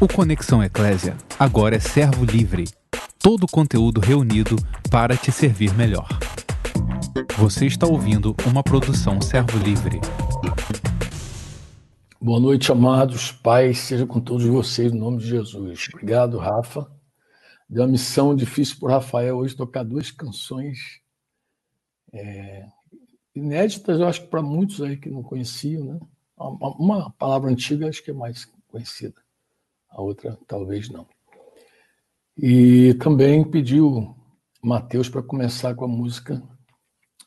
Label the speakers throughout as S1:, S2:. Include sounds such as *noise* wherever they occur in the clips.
S1: O Conexão Eclésia agora é servo livre. Todo o conteúdo reunido para te servir melhor. Você está ouvindo uma produção servo livre.
S2: Boa noite, amados. Pai, seja com todos vocês, no nome de Jesus. Obrigado, Rafa. Deu uma missão difícil para o Rafael hoje tocar duas canções é, inéditas, eu acho que para muitos aí que não conheciam, né? Uma, uma palavra antiga acho que é mais conhecida a outra talvez não. E também pediu Mateus para começar com a música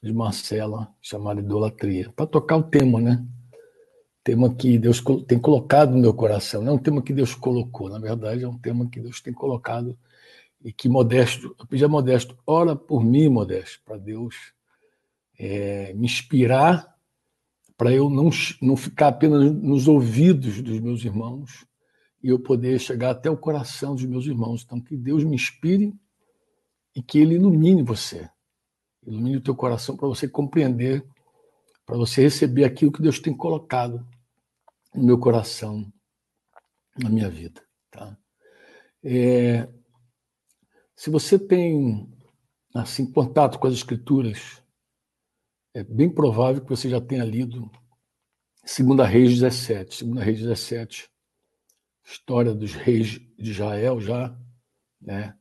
S2: de Marcela, chamada Idolatria, para tocar o tema, né? Tema que Deus tem colocado no meu coração, não é um tema que Deus colocou, na verdade é um tema que Deus tem colocado e que Modesto, eu pedi a Modesto, ora por mim, Modesto, para Deus é, me inspirar, para eu não, não ficar apenas nos ouvidos dos meus irmãos, e eu poder chegar até o coração dos meus irmãos. Então, que Deus me inspire e que Ele ilumine você. Ilumine o teu coração para você compreender, para você receber aquilo que Deus tem colocado no meu coração, na minha vida. Tá? É, se você tem assim contato com as Escrituras, é bem provável que você já tenha lido 2 Reis 17. 2 Reis 17 história dos reis de Israel já, né?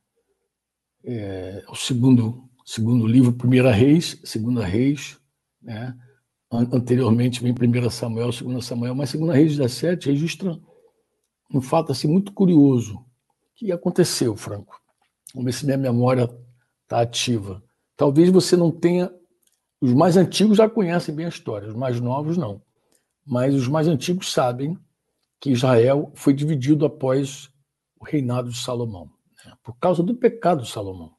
S2: É, o segundo segundo livro, Primeira Reis, Segunda Reis, né? Anteriormente vem Primeira Samuel, Segunda Samuel, mas Segunda Reis 17 registra um fato assim muito curioso. Que aconteceu, Franco? Vamos ver se minha memória está ativa. Talvez você não tenha. Os mais antigos já conhecem bem a história, os mais novos não. Mas os mais antigos sabem que Israel foi dividido após o reinado de Salomão, né? por causa do pecado de Salomão.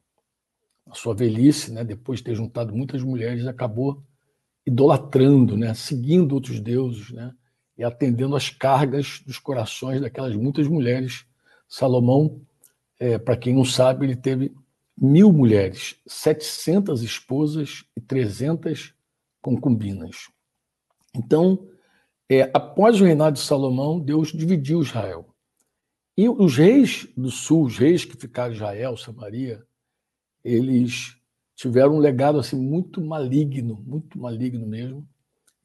S2: A sua velhice, né, depois de ter juntado muitas mulheres, acabou idolatrando, né, seguindo outros deuses, né, e atendendo às cargas dos corações daquelas muitas mulheres. Salomão, é, para quem não sabe, ele teve mil mulheres, 700 esposas e 300 concubinas. Então, é, após o reinado de Salomão, Deus dividiu Israel. E os reis do sul, os reis que ficaram Israel, Samaria, eles tiveram um legado assim muito maligno, muito maligno mesmo.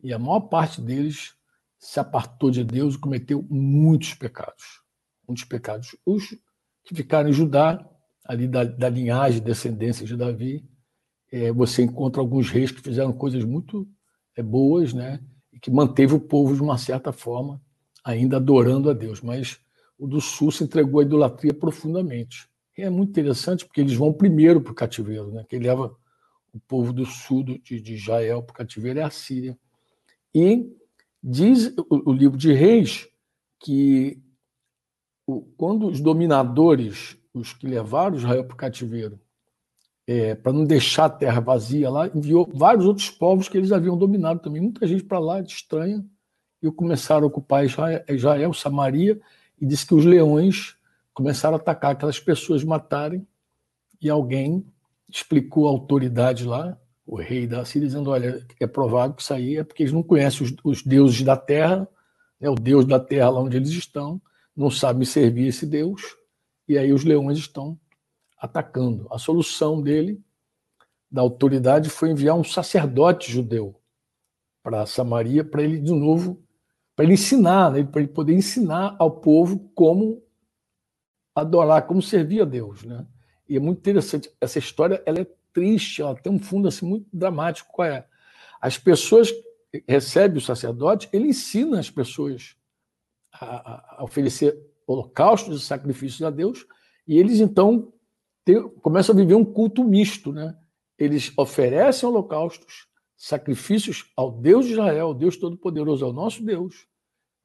S2: E a maior parte deles se apartou de Deus e cometeu muitos pecados. Muitos pecados. Os que ficaram em Judá, ali da, da linhagem, descendência de Davi, é, você encontra alguns reis que fizeram coisas muito é, boas, né? Que manteve o povo, de uma certa forma, ainda adorando a Deus. Mas o do sul se entregou à idolatria profundamente. E é muito interessante porque eles vão primeiro para o cativeiro, né? Quem leva o povo do sul de, de Israel para o cativeiro é a Síria. E diz o, livro de Reis que quando os dominadores, os que levaram Israel para o cativeiro, é, para não deixar a terra vazia lá, enviou vários outros povos que eles haviam dominado também. Muita gente para lá, de estranha, e começaram a ocupar Israel, Samaria, e disse que os leões começaram a atacar aquelas pessoas, matarem, e alguém explicou a autoridade lá, o rei da Síria, dizendo: olha, é provável que isso aí é porque eles não conhecem os, os deuses da terra, né, o deus da terra lá onde eles estão, não sabem servir esse deus, e aí os leões estão atacando. A solução dele, da autoridade, foi enviar um sacerdote judeu para Samaria, para ele, de novo, para ele ensinar, né? para ele poder ensinar ao povo como adorar, como servir a Deus. Né? E é muito interessante, essa história ela é triste, ela tem um fundo assim, muito dramático. Qual é? As pessoas recebem o sacerdote, ele ensina as pessoas a, a oferecer holocaustos e sacrifícios a Deus, e eles então tem, começam a viver um culto misto. Né? Eles oferecem holocaustos, sacrifícios ao Deus de Israel, Deus Todo-Poderoso, ao nosso Deus,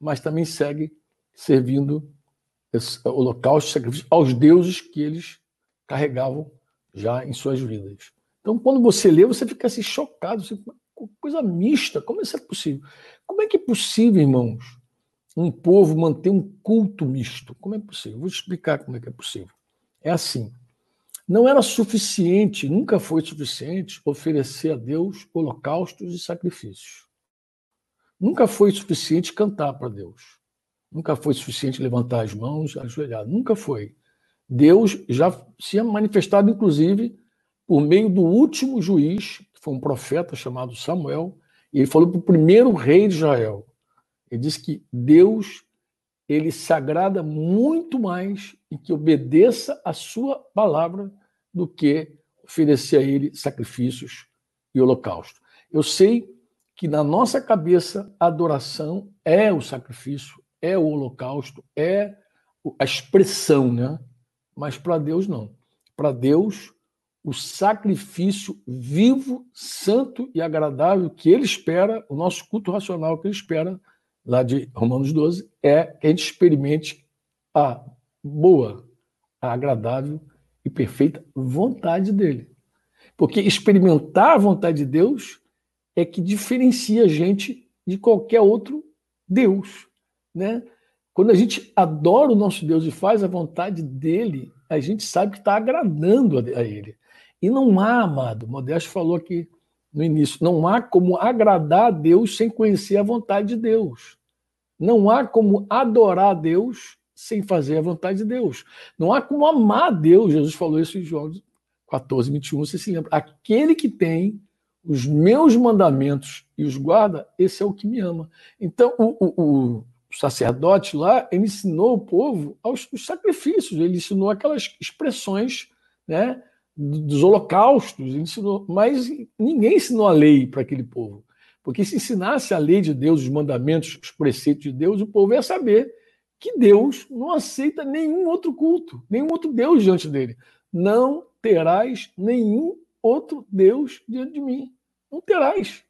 S2: mas também seguem servindo holocaustos, sacrifícios aos deuses que eles carregavam já em suas vidas. Então, quando você lê, você fica assim chocado, assim, coisa mista, como isso é possível? Como é que é possível, irmãos, um povo manter um culto misto? Como é possível? Vou te explicar como é que é possível. É assim, não era suficiente, nunca foi suficiente, oferecer a Deus holocaustos e sacrifícios. Nunca foi suficiente cantar para Deus. Nunca foi suficiente levantar as mãos, ajoelhar. Nunca foi. Deus já se manifestado, inclusive, por meio do último juiz, que foi um profeta chamado Samuel, e ele falou para o primeiro rei de Israel. Ele disse que Deus ele se agrada muito mais em que obedeça a sua palavra do que oferecer a ele sacrifícios e holocausto. Eu sei que na nossa cabeça a adoração é o sacrifício, é o holocausto, é a expressão, né? Mas para Deus não. Para Deus, o sacrifício vivo, santo e agradável que ele espera, o nosso culto racional que ele espera, lá de Romanos 12, é que a gente experimente a boa, a agradável e perfeita vontade dele. Porque experimentar a vontade de Deus é que diferencia a gente de qualquer outro Deus, né? Quando a gente adora o nosso Deus e faz a vontade dele, a gente sabe que está agradando a ele. E não há, amado, Modesto falou aqui no início, não há como agradar a Deus sem conhecer a vontade de Deus. Não há como adorar a Deus sem fazer a vontade de Deus. Não há como amar a Deus. Jesus falou isso em João 14, 21. Você se lembra? Aquele que tem os meus mandamentos e os guarda, esse é o que me ama. Então, o, o, o sacerdote lá, ensinou o povo aos sacrifícios, ele ensinou aquelas expressões né, dos holocaustos, ensinou, mas ninguém ensinou a lei para aquele povo. Porque se ensinasse a lei de Deus, os mandamentos, os preceitos de Deus, o povo ia saber que Deus não aceita nenhum outro culto, nenhum outro Deus diante dele. Não terás nenhum outro Deus diante de mim. Não terás.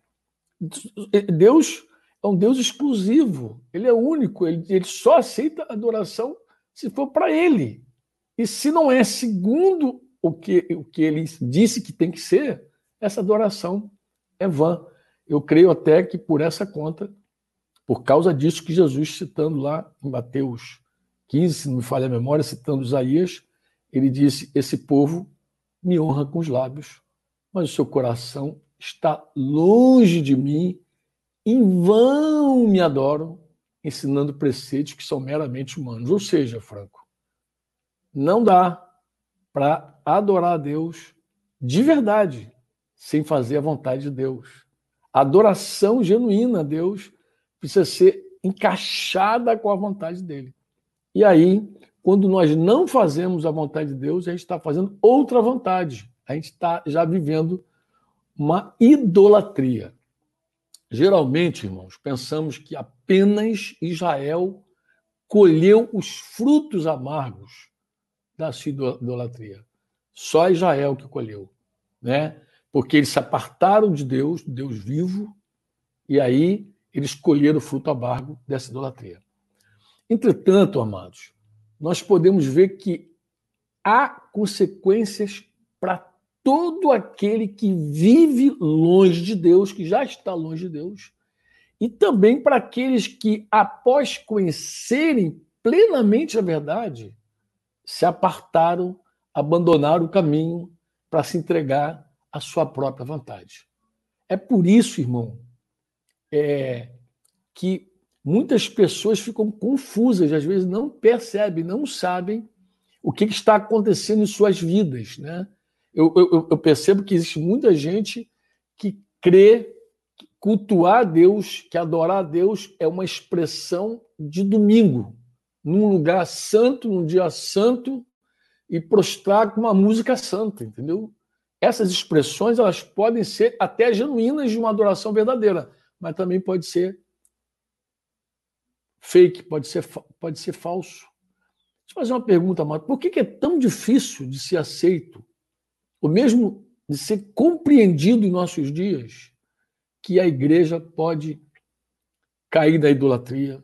S2: Deus é um Deus exclusivo, ele é único, ele, ele só aceita adoração se for para ele. E se não é segundo o que, o que ele disse que tem que ser, essa adoração é vã. Eu creio até que por essa conta, por causa disso que Jesus, citando lá em Mateus 15, se não me falha a memória, citando Isaías, ele disse: Esse povo me honra com os lábios, mas o seu coração está longe de mim, em vão me adoram, ensinando preceitos que são meramente humanos. Ou seja, Franco, não dá para adorar a Deus de verdade, sem fazer a vontade de Deus. A adoração genuína a Deus precisa ser encaixada com a vontade dele. E aí, quando nós não fazemos a vontade de Deus, a gente está fazendo outra vontade. A gente está já vivendo uma idolatria. Geralmente, irmãos, pensamos que apenas Israel colheu os frutos amargos da sua idolatria. Só Israel que colheu, né? Porque eles se apartaram de Deus, Deus vivo, e aí eles colheram o fruto amargo dessa idolatria. Entretanto, amados, nós podemos ver que há consequências para todo aquele que vive longe de Deus, que já está longe de Deus, e também para aqueles que, após conhecerem plenamente a verdade, se apartaram, abandonaram o caminho para se entregar à sua própria vontade. É por isso, irmão, é, que muitas pessoas ficam confusas, às vezes não percebem, não sabem o que está acontecendo em suas vidas. Né? Eu, eu, eu percebo que existe muita gente que crê que cultuar a Deus, que adorar a Deus é uma expressão de domingo, num lugar santo, num dia santo, e prostrar com uma música santa, entendeu? Essas expressões elas podem ser até genuínas de uma adoração verdadeira, mas também pode ser fake, pode ser, pode ser falso. Deixa eu fazer uma pergunta, Mato. Por que é tão difícil de ser aceito, ou mesmo de ser compreendido em nossos dias, que a igreja pode cair da idolatria,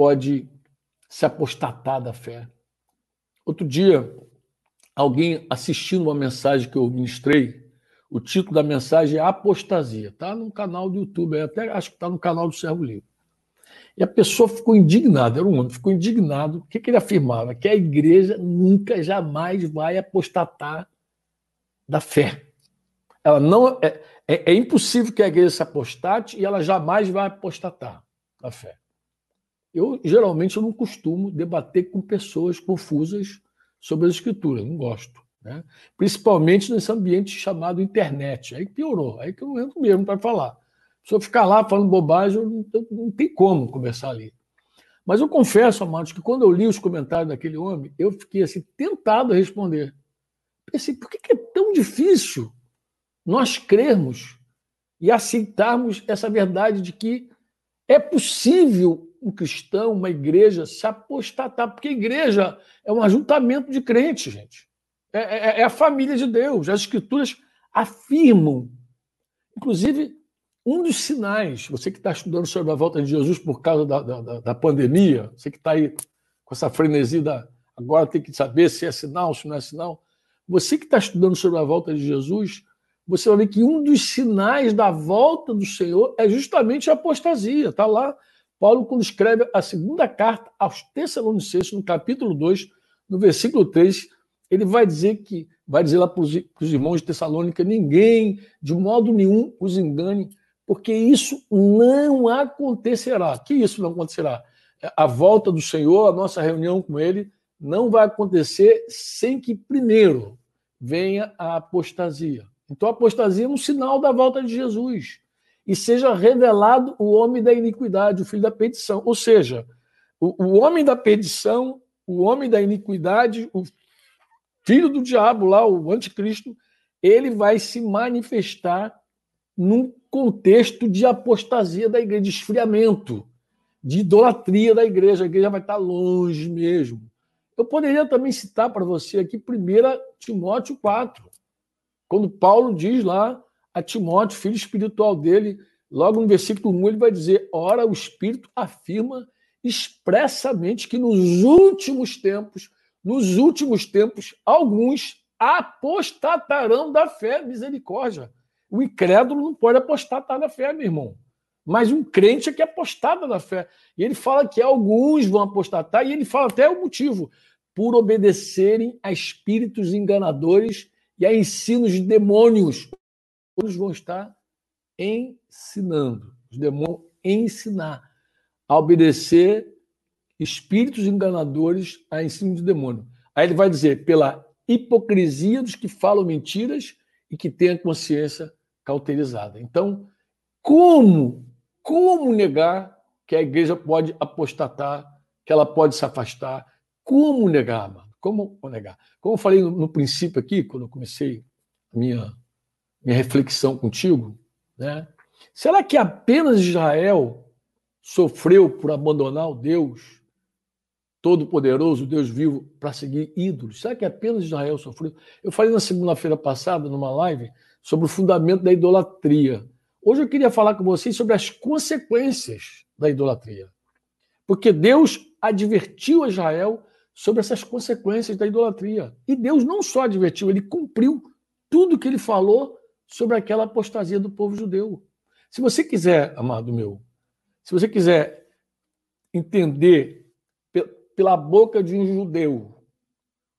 S2: pode se apostatar da fé? Outro dia, alguém assistindo uma mensagem que eu ministrei, o título da mensagem é Apostasia. Está no canal do YouTube, até acho que está no canal do Servo Livre. E a pessoa ficou indignada, era um homem, ficou indignado. O que, que ele afirmava? Que a igreja nunca, jamais vai apostatar da fé. Ela não é, é, é impossível que a igreja se apostate e ela jamais vai apostatar da fé. Eu geralmente eu não costumo debater com pessoas confusas sobre as escrituras, não gosto. Né? Principalmente nesse ambiente chamado internet. Aí piorou, aí que eu não entro mesmo para falar. Se eu ficar lá falando bobagem, não, não tem como conversar ali. Mas eu confesso, amados, que quando eu li os comentários daquele homem, eu fiquei assim, tentado a responder. Pensei, por que é tão difícil nós crermos e aceitarmos essa verdade de que é possível um cristão, uma igreja, se apostatar? Porque a igreja é um ajuntamento de crentes, gente. É, é, é a família de Deus. As escrituras afirmam. Inclusive, um dos sinais, você que está estudando sobre a volta de Jesus por causa da, da, da pandemia, você que está aí com essa frenesia da, agora tem que saber se é sinal, se não é sinal. Você que está estudando sobre a volta de Jesus, você vai ver que um dos sinais da volta do Senhor é justamente a apostasia. Está lá, Paulo, quando escreve a segunda carta aos Tessalonicenses, no capítulo 2, no versículo 3, ele vai dizer que, vai dizer lá para os irmãos de Tessalônica, ninguém, de modo nenhum, os engane, porque isso não acontecerá. Que isso não acontecerá? A volta do Senhor, a nossa reunião com Ele, não vai acontecer sem que primeiro venha a apostasia. Então, a apostasia é um sinal da volta de Jesus. E seja revelado o homem da iniquidade, o filho da perdição. Ou seja, o, o homem da perdição, o homem da iniquidade, o filho do diabo lá, o anticristo, ele vai se manifestar num contexto de apostasia da igreja, de esfriamento, de idolatria da igreja. A igreja vai estar longe mesmo. Eu poderia também citar para você aqui 1 Timóteo 4, quando Paulo diz lá a Timóteo, filho espiritual dele, logo no versículo 1, ele vai dizer: Ora, o Espírito afirma expressamente que nos últimos tempos nos últimos tempos, alguns apostatarão da fé, misericórdia. O incrédulo não pode apostatar da fé, meu irmão. Mas um crente é que apostata da fé. E ele fala que alguns vão apostatar, e ele fala até o motivo: por obedecerem a espíritos enganadores e a ensinos de demônios. Eles vão estar ensinando. Os demônios ensinar a obedecer espíritos enganadores a ensino de demônio. Aí ele vai dizer, pela hipocrisia dos que falam mentiras e que têm a consciência cauterizada. Então, como, como negar que a igreja pode apostatar, que ela pode se afastar? Como negar, mano? Como negar? Como eu falei no, no princípio aqui, quando eu comecei minha, minha reflexão contigo, né? Será que apenas Israel sofreu por abandonar o Deus todo-poderoso, Deus vivo, para seguir ídolos? Será que apenas Israel sofreu? Eu falei na segunda-feira passada, numa live, sobre o fundamento da idolatria. Hoje eu queria falar com vocês sobre as consequências da idolatria. Porque Deus advertiu a Israel sobre essas consequências da idolatria. E Deus não só advertiu, ele cumpriu tudo que ele falou sobre aquela apostasia do povo judeu. Se você quiser, amado meu, se você quiser entender pela boca de um judeu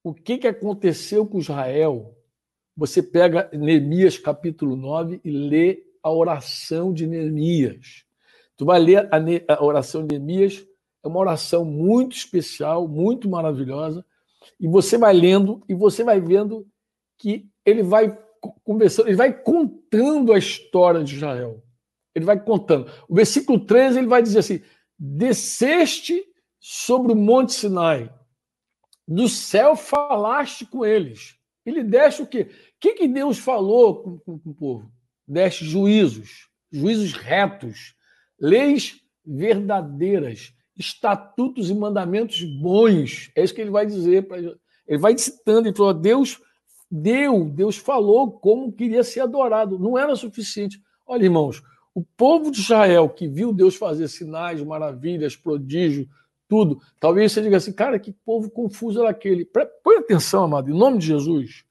S2: o que, que aconteceu com Israel, você pega Neemias capítulo 9 e lê a oração de Neemias. Tu vai ler a, a oração de Neemias, é uma oração muito especial, muito maravilhosa, e você vai lendo e você vai vendo que ele vai conversando, ele vai contando a história de Israel. Ele vai contando. O versículo 13 ele vai dizer assim: desceste sobre o Monte Sinai. Do céu falaste com eles. Ele deste o quê? O que, que Deus falou com, com, com o povo? Deste juízos, juízos retos, leis verdadeiras, estatutos e mandamentos bons. É isso que ele vai dizer. Pra... Ele vai citando e falou: Deus deu, Deus falou como queria ser adorado. Não era suficiente. Olha, irmãos, o povo de Israel que viu Deus fazer sinais, maravilhas, prodígios, tudo. Talvez você diga assim, cara, que povo confuso era aquele. Põe atenção, amado, em nome de Jesus.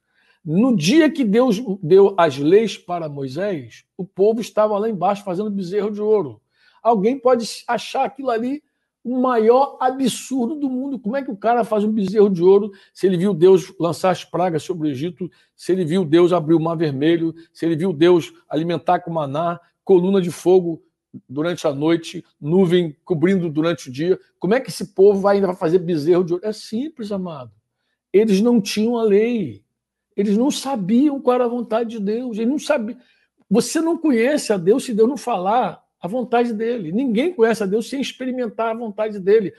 S2: No dia que Deus deu as leis para Moisés, o povo estava lá embaixo fazendo bezerro de ouro. Alguém pode achar aquilo ali o maior absurdo do mundo. Como é que o cara faz um bezerro de ouro se ele viu Deus lançar as pragas sobre o Egito, se ele viu Deus abrir o mar vermelho, se ele viu Deus alimentar com maná, coluna de fogo durante a noite, nuvem cobrindo durante o dia. Como é que esse povo vai ainda fazer bezerro de ouro? É simples, amado. Eles não tinham a lei. Eles não sabiam qual era a vontade de Deus. Eles não sabiam. Você não conhece a Deus se Deus não falar a vontade dele. Ninguém conhece a Deus sem experimentar a vontade dele.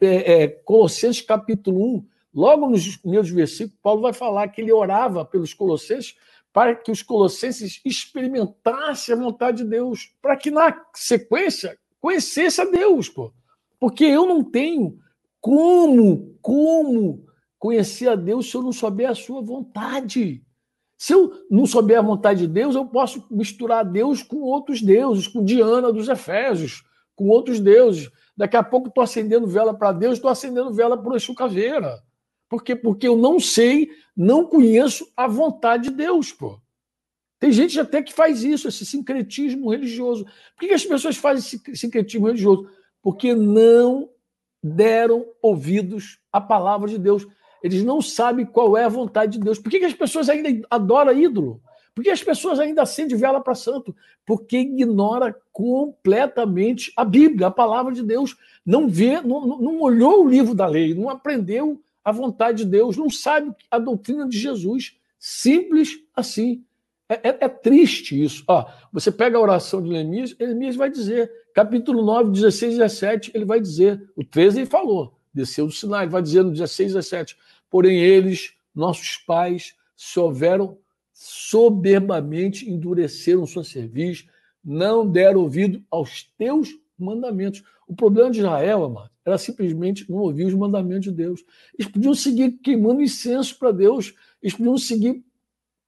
S2: É, é, Colossenses capítulo 1, logo nos primeiros versículos, Paulo vai falar que ele orava pelos colossenses para que os colossenses experimentassem a vontade de Deus, para que na sequência conhecesse a Deus, pô. Porque eu não tenho como, como conhecer a Deus se eu não souber a sua vontade. Se eu não souber a vontade de Deus, eu posso misturar Deus com outros deuses, com Diana dos Efésios, com outros deuses. Daqui a pouco estou acendendo vela para Deus, estou acendendo vela para o Exu Caveira. Por quê? Porque eu não sei, não conheço a vontade de Deus, pô. Tem gente até que faz isso, esse sincretismo religioso. Por que as pessoas fazem esse sincretismo religioso? Porque não deram ouvidos à palavra de Deus. Eles não sabem qual é a vontade de Deus. Por que as pessoas ainda adoram ídolo? Por que as pessoas ainda acendem vela para santo? Porque ignora completamente a Bíblia, a palavra de Deus. Não vê, não, não olhou o livro da lei, não aprendeu a vontade de Deus, não sabe a doutrina de Jesus. Simples assim. É, é, é triste isso. Ó, você pega a oração de Neemias, Neemias vai dizer, capítulo 9, 16 e 17, ele vai dizer, o 13 ele falou, desceu do Sinai, vai dizer no 16 e 17, porém eles, nossos pais, se houveram soberbamente, endureceram sua cerviz, não deram ouvido aos teus mandamentos. O problema de Israel, amado, era simplesmente não ouvir os mandamentos de Deus. Eles podiam seguir queimando incenso para Deus, eles podiam seguir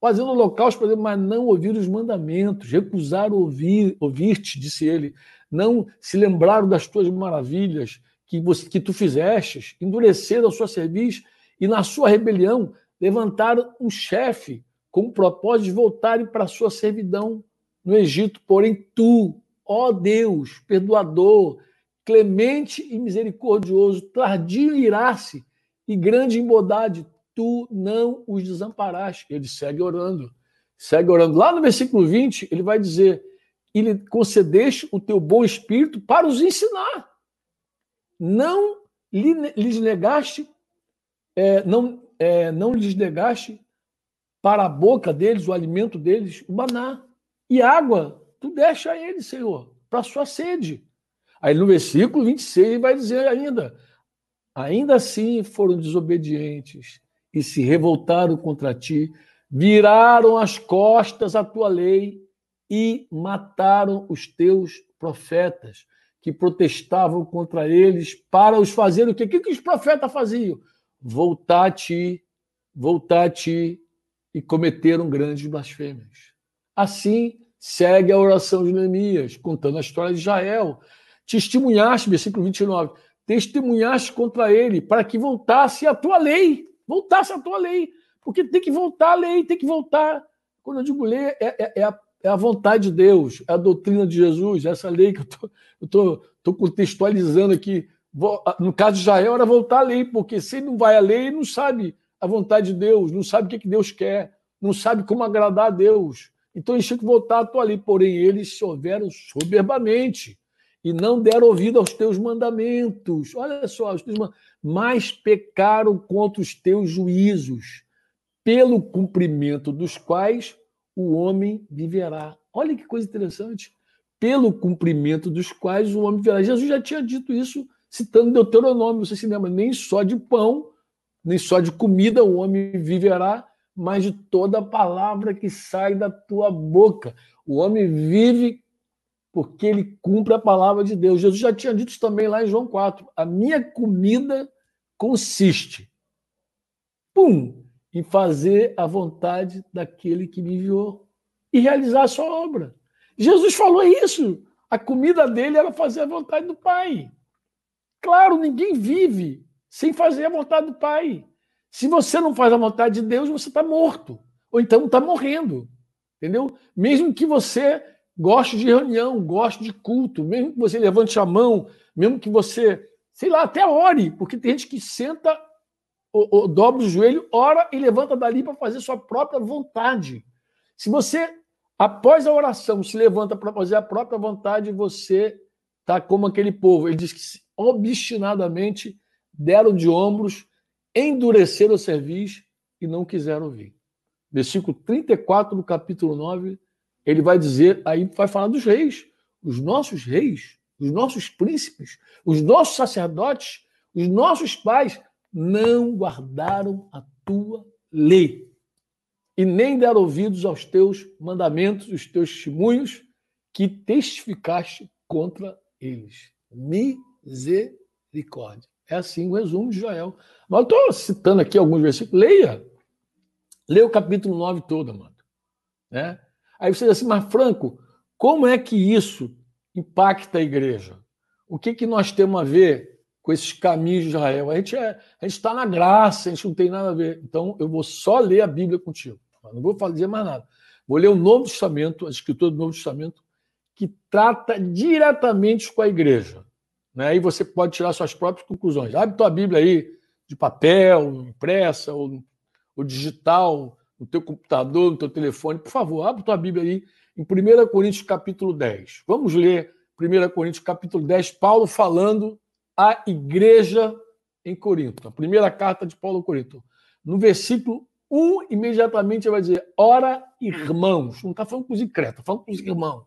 S2: fazendo holocausto para Deus, mas não ouvir os mandamentos, recusaram ouvir, ouvir-te, disse ele, não se lembraram das tuas maravilhas que, você, que tu fizestes, endureceram a sua cerviz e na sua rebelião levantaram um chefe com o propósito de voltarem para a sua servidão no Egito. Porém, tu, ó Deus, perdoador, clemente e misericordioso, tardio em irar-se e grande em bondade, tu não os desamparaste. Ele segue orando, segue orando. Lá no versículo 20, ele vai dizer: Ele concedeste o teu bom espírito para os ensinar. Não lhes negaste, é, não, é, não lhes negaste para a boca deles, o alimento deles, o maná. E água, tu deixa a eles, Senhor, para sua sede. Aí no versículo 26 ele vai dizer ainda: ainda assim foram desobedientes e se revoltaram contra ti, viraram as costas à tua lei e mataram os teus profetas que protestavam contra eles para os fazer o quê? O que, que os profetas faziam? Voltar a ti, voltar a ti e cometeram grandes blasfêmias. Assim segue a oração de Neemias, contando a história de Israel, testemunhaste, versículo 29, testemunhaste contra ele para que voltasse a tua lei, voltasse a tua lei, porque tem que voltar a lei, tem que voltar. Quando eu digo lei, é, é, é, a, é a, vontade de Deus, é a doutrina de Jesus, essa lei que eu estou contextualizando aqui. No caso de Israel, era voltar a lei, porque se ele não vai à lei, ele não sabe a vontade de Deus, não sabe o que, que Deus quer, não sabe como agradar a Deus. Então eles tinham que voltar a tua lei, porém eles se houveram soberbamente e não deram ouvido aos teus mandamentos. Olha só, os teus mas pecaram contra os teus juízos, pelo cumprimento dos quais o homem viverá. Olha que coisa interessante. Pelo cumprimento dos quais o homem viverá. Jesus já tinha dito isso, citando Deuteronômio, você se lembra? Nem só de pão, nem só de comida o homem viverá, mas de toda palavra que sai da tua boca. O homem vive porque ele cumpre a palavra de Deus. Jesus já tinha dito isso também lá em João 4. A minha comida consiste, pum, em fazer a vontade daquele que me enviou e realizar a sua obra. Jesus falou isso. A comida dele era fazer a vontade do Pai. Claro, ninguém vive sem fazer a vontade do Pai. Se você não faz a vontade de Deus, você está morto. Ou então está morrendo. Entendeu? Mesmo que você goste de reunião, goste de culto, mesmo que você levante a mão, mesmo que você, sei lá, até ore, porque tem gente que senta, ou, dobra o joelho, ora e levanta dali para fazer sua própria vontade. Se você Após a oração, se levanta para fazer a própria vontade, você está como aquele povo. Ele diz que obstinadamente deram de ombros, endureceram o serviço e não quiseram ouvir. Versículo 34 do capítulo 9, ele vai dizer, aí vai falar dos reis, os nossos reis, os nossos príncipes, os nossos sacerdotes, os nossos pais não guardaram a tua lei e nem deram ouvidos aos teus mandamentos, os teus testemunhos que testificaste contra eles. Misericórdia. É assim o resumo de Joel. Mas eu estou citando aqui alguns versículos. Leia. Leia o capítulo 9 todo, mano. Né? Aí você diz assim, mas Franco, como é que isso impacta a igreja? O que, que nós temos a ver com esses caminhos de Israel? A gente é, está na graça, a gente não tem nada a ver. Então, eu vou só ler a Bíblia contigo. Não vou fazer mais nada. Vou ler o Novo Testamento, a Escritura do Novo Testamento, que trata diretamente com a igreja. Né? Aí você pode tirar suas próprias conclusões. Abre tua Bíblia aí, de papel, impressa, ou, ou digital, no teu computador, no teu telefone. Por favor, abre tua Bíblia aí em 1 Coríntios capítulo 10. Vamos ler 1 Coríntios capítulo 10, Paulo falando à igreja em Corinto. A primeira carta de Paulo a Corinto. No versículo 1, imediatamente ele vai dizer: Ora, irmãos. Não está falando com os incrédulos, está falando com os irmãos.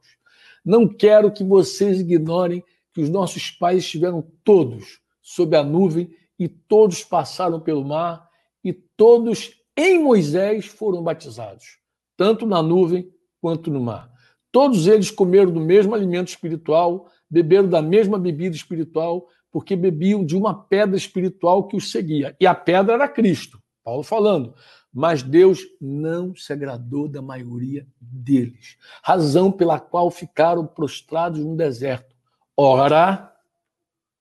S2: Não quero que vocês ignorem que os nossos pais estiveram todos sob a nuvem e todos passaram pelo mar e todos em Moisés foram batizados, tanto na nuvem quanto no mar. Todos eles comeram do mesmo alimento espiritual, beberam da mesma bebida espiritual, porque bebiam de uma pedra espiritual que os seguia. E a pedra era Cristo. Paulo falando. Mas Deus não se agradou da maioria deles, razão pela qual ficaram prostrados no deserto Ora,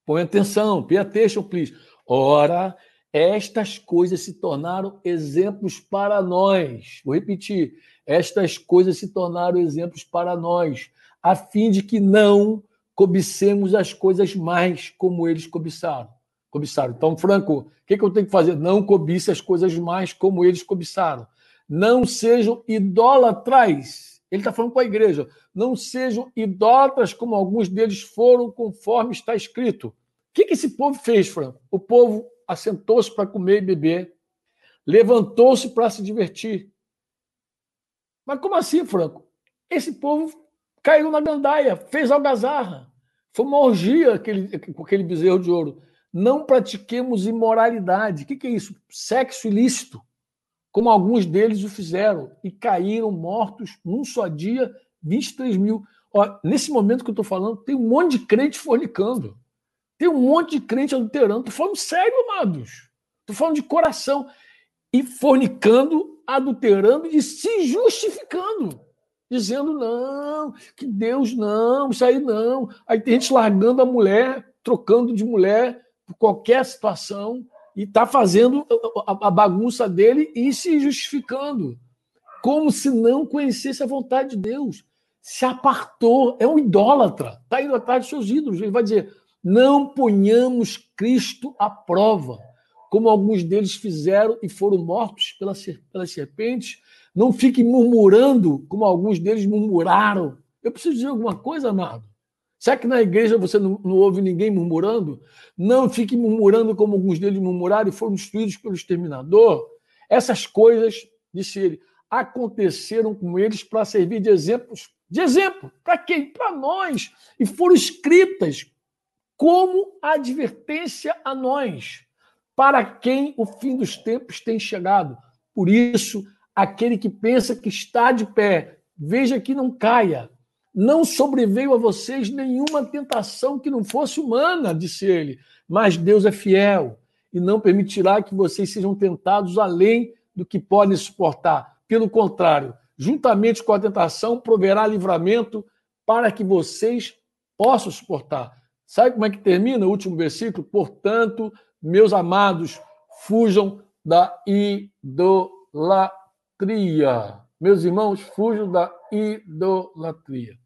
S2: põe atenção, pay attention, please. Ora, estas coisas se tornaram exemplos para nós. Vou repetir. Estas coisas se tornaram exemplos para nós, a fim de que não cobicemos as coisas mais como eles cobiçaram. cobiçaram. Então, Franco, o que, que eu tenho que fazer? Não cobice as coisas mais como eles cobiçaram. Não sejam idólatras. Ele está falando com a igreja não sejam idólatras como alguns deles foram, conforme está escrito. O que, que esse povo fez, Franco? O povo assentou-se para comer e beber, levantou-se para se divertir. Mas como assim, Franco? Esse povo caiu na gandaia, fez algazarra. Foi uma orgia aquele, aquele bezerro de ouro. Não pratiquemos imoralidade. O que, que é isso? Sexo ilícito, como alguns deles o fizeram, e caíram mortos num só dia 23 mil. Ó, nesse momento que eu estou falando, tem um monte de crente fornicando. Tem um monte de crente adulterando. Estou falando sério, amados. Estou falando de coração. E fornicando, adulterando e se justificando. Dizendo, não, que Deus não, isso aí não. Aí tem gente largando a mulher, trocando de mulher por qualquer situação e está fazendo a bagunça dele e se justificando, como se não conhecesse a vontade de Deus se apartou, é um idólatra, está indo atrás dos seus ídolos. Ele vai dizer: não ponhamos Cristo à prova, como alguns deles fizeram e foram mortos pelas serpentes. Não fiquem murmurando, como alguns deles murmuraram. Eu preciso dizer alguma coisa, amado. Será que na igreja você não, não ouve ninguém murmurando? Não fique murmurando como alguns deles murmuraram e foram destruídos pelo exterminador. Essas coisas, disse ele, aconteceram com eles para servir de exemplos de exemplo. Para quem? Para nós. E foram escritas como advertência a nós, para quem o fim dos tempos tem chegado. Por isso, aquele que pensa que está de pé, veja que não caia. Não sobreveio a vocês nenhuma tentação que não fosse humana, disse ele, mas Deus é fiel e não permitirá que vocês sejam tentados além do que podem suportar. Pelo contrário, juntamente com a tentação, proverá livramento para que vocês possam suportar. Sabe como é que termina o último versículo? Portanto, meus amados, fujam da idolatria. Meus irmãos, fujam da idolatria.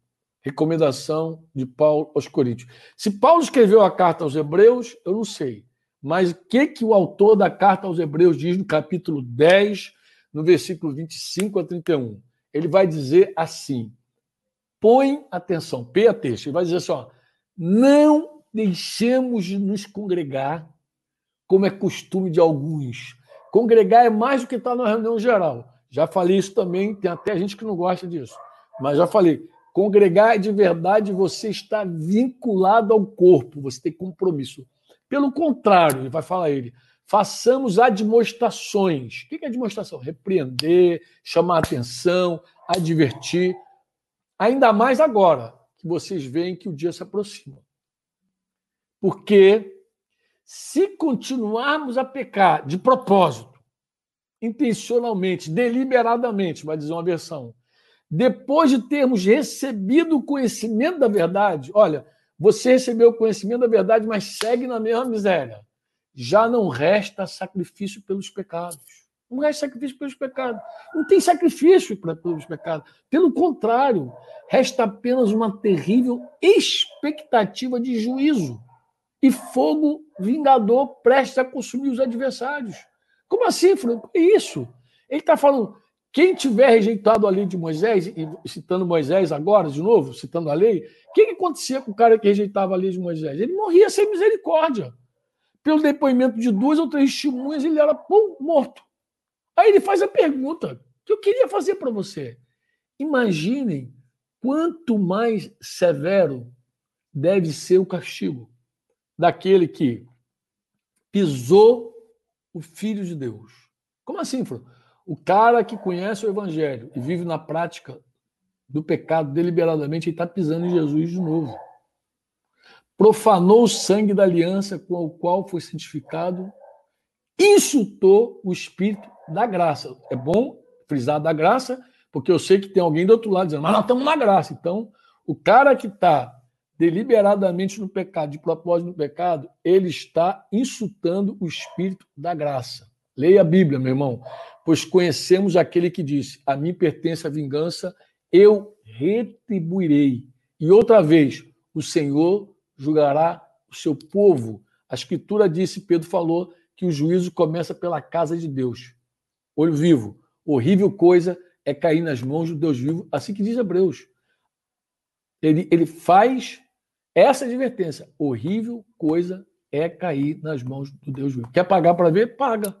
S2: Recomendação de Paulo aos Coríntios. Se Paulo escreveu a carta aos Hebreus, eu não sei. Mas o que, que o autor da carta aos Hebreus diz no capítulo 10, no versículo 25 a 31. ele vai dizer assim: põe atenção, P a texto, ele vai dizer assim: ó, não deixemos de nos congregar, como é costume de alguns. Congregar é mais do que estar na reunião geral. Já falei isso também, tem até gente que não gosta disso. Mas já falei, congregar de verdade você está vinculado ao corpo, você tem compromisso. Pelo contrário, ele vai falar ele, façamos admoestações. O que é admoestação? Repreender, chamar atenção, advertir. Ainda mais agora que vocês veem que o dia se aproxima. Porque se continuarmos a pecar de propósito, intencionalmente, deliberadamente, vai dizer uma versão, depois de termos recebido o conhecimento da verdade, olha, você recebeu o conhecimento da verdade, mas segue na mesma miséria já não resta sacrifício pelos pecados. Não resta sacrifício pelos pecados. Não tem sacrifício pelos pecados. Pelo contrário, resta apenas uma terrível expectativa de juízo e fogo vingador prestes a consumir os adversários. Como assim, Franco? É isso. Ele está falando, quem tiver rejeitado a lei de Moisés, e citando Moisés agora, de novo, citando a lei, o que, que acontecia com o cara que rejeitava a lei de Moisés? Ele morria sem misericórdia pelo depoimento de duas ou três testemunhas, ele era pum, morto. Aí ele faz a pergunta que eu queria fazer para você. Imaginem quanto mais severo deve ser o castigo daquele que pisou o Filho de Deus. Como assim, Fro? O cara que conhece o Evangelho e vive na prática do pecado deliberadamente, ele está pisando em Jesus de novo profanou o sangue da aliança com o qual foi santificado, insultou o espírito da graça. É bom frisar da graça, porque eu sei que tem alguém do outro lado dizendo, mas nós estamos na graça. Então, o cara que está deliberadamente no pecado, de propósito no pecado, ele está insultando o espírito da graça. Leia a Bíblia, meu irmão, pois conhecemos aquele que disse: A mim pertence a vingança, eu retribuirei. E outra vez, o Senhor julgará o seu povo. A Escritura disse, Pedro falou, que o juízo começa pela casa de Deus. Olho vivo. Horrível coisa é cair nas mãos do Deus vivo, assim que diz Hebreus. Ele, ele faz essa advertência. Horrível coisa é cair nas mãos do Deus vivo. Quer pagar para ver? Paga.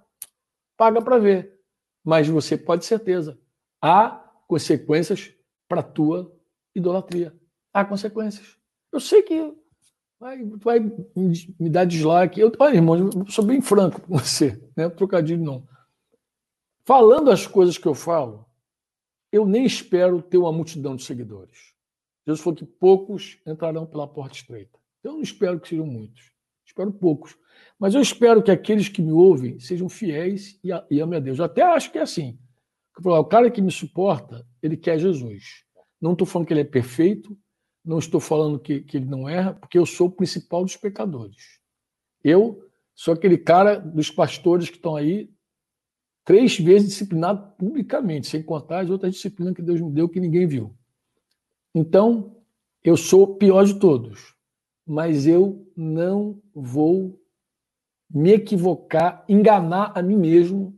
S2: Paga para ver. Mas você pode ter certeza. Há consequências para a tua idolatria. Há consequências. Eu sei que vai, vai me dar dislike. Eu, olha, irmão, eu sou bem franco com você, né? Trocadilho não. Falando as coisas que eu falo, eu nem espero ter uma multidão de seguidores. Jesus falou que poucos entrarão pela porta estreita. Eu não espero que sejam muitos. Espero poucos. Mas eu espero que aqueles que me ouvem sejam fiéis e, amem a Deus. Eu até acho que é assim. O cara que me suporta, ele quer Jesus. Não estou falando que ele é perfeito, não estou falando que, que ele não erra, porque eu sou o principal dos pecadores. Eu sou aquele cara dos pastores que estão aí três vezes disciplinado publicamente, sem contar as outras disciplinas que Deus me deu que ninguém viu. Então, eu sou o pior de todos, mas eu não vou me equivocar, enganar a mim mesmo.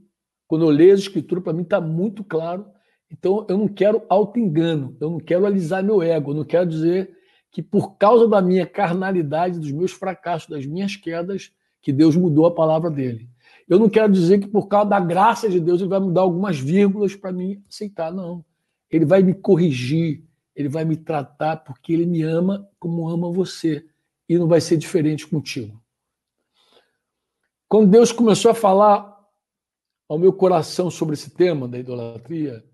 S2: Quando eu leio a Escritura, para mim está muito claro então, eu não quero auto-engano, eu não quero alisar meu ego, eu não quero dizer que por causa da minha carnalidade, dos meus fracassos, das minhas quedas, que Deus mudou a palavra dele. Eu não quero dizer que por causa da graça de Deus ele vai mudar algumas vírgulas para mim aceitar, não. Ele vai me corrigir, ele vai me tratar porque ele me ama como ama você e não vai ser diferente contigo. Quando Deus começou a falar ao meu coração sobre esse tema da idolatria,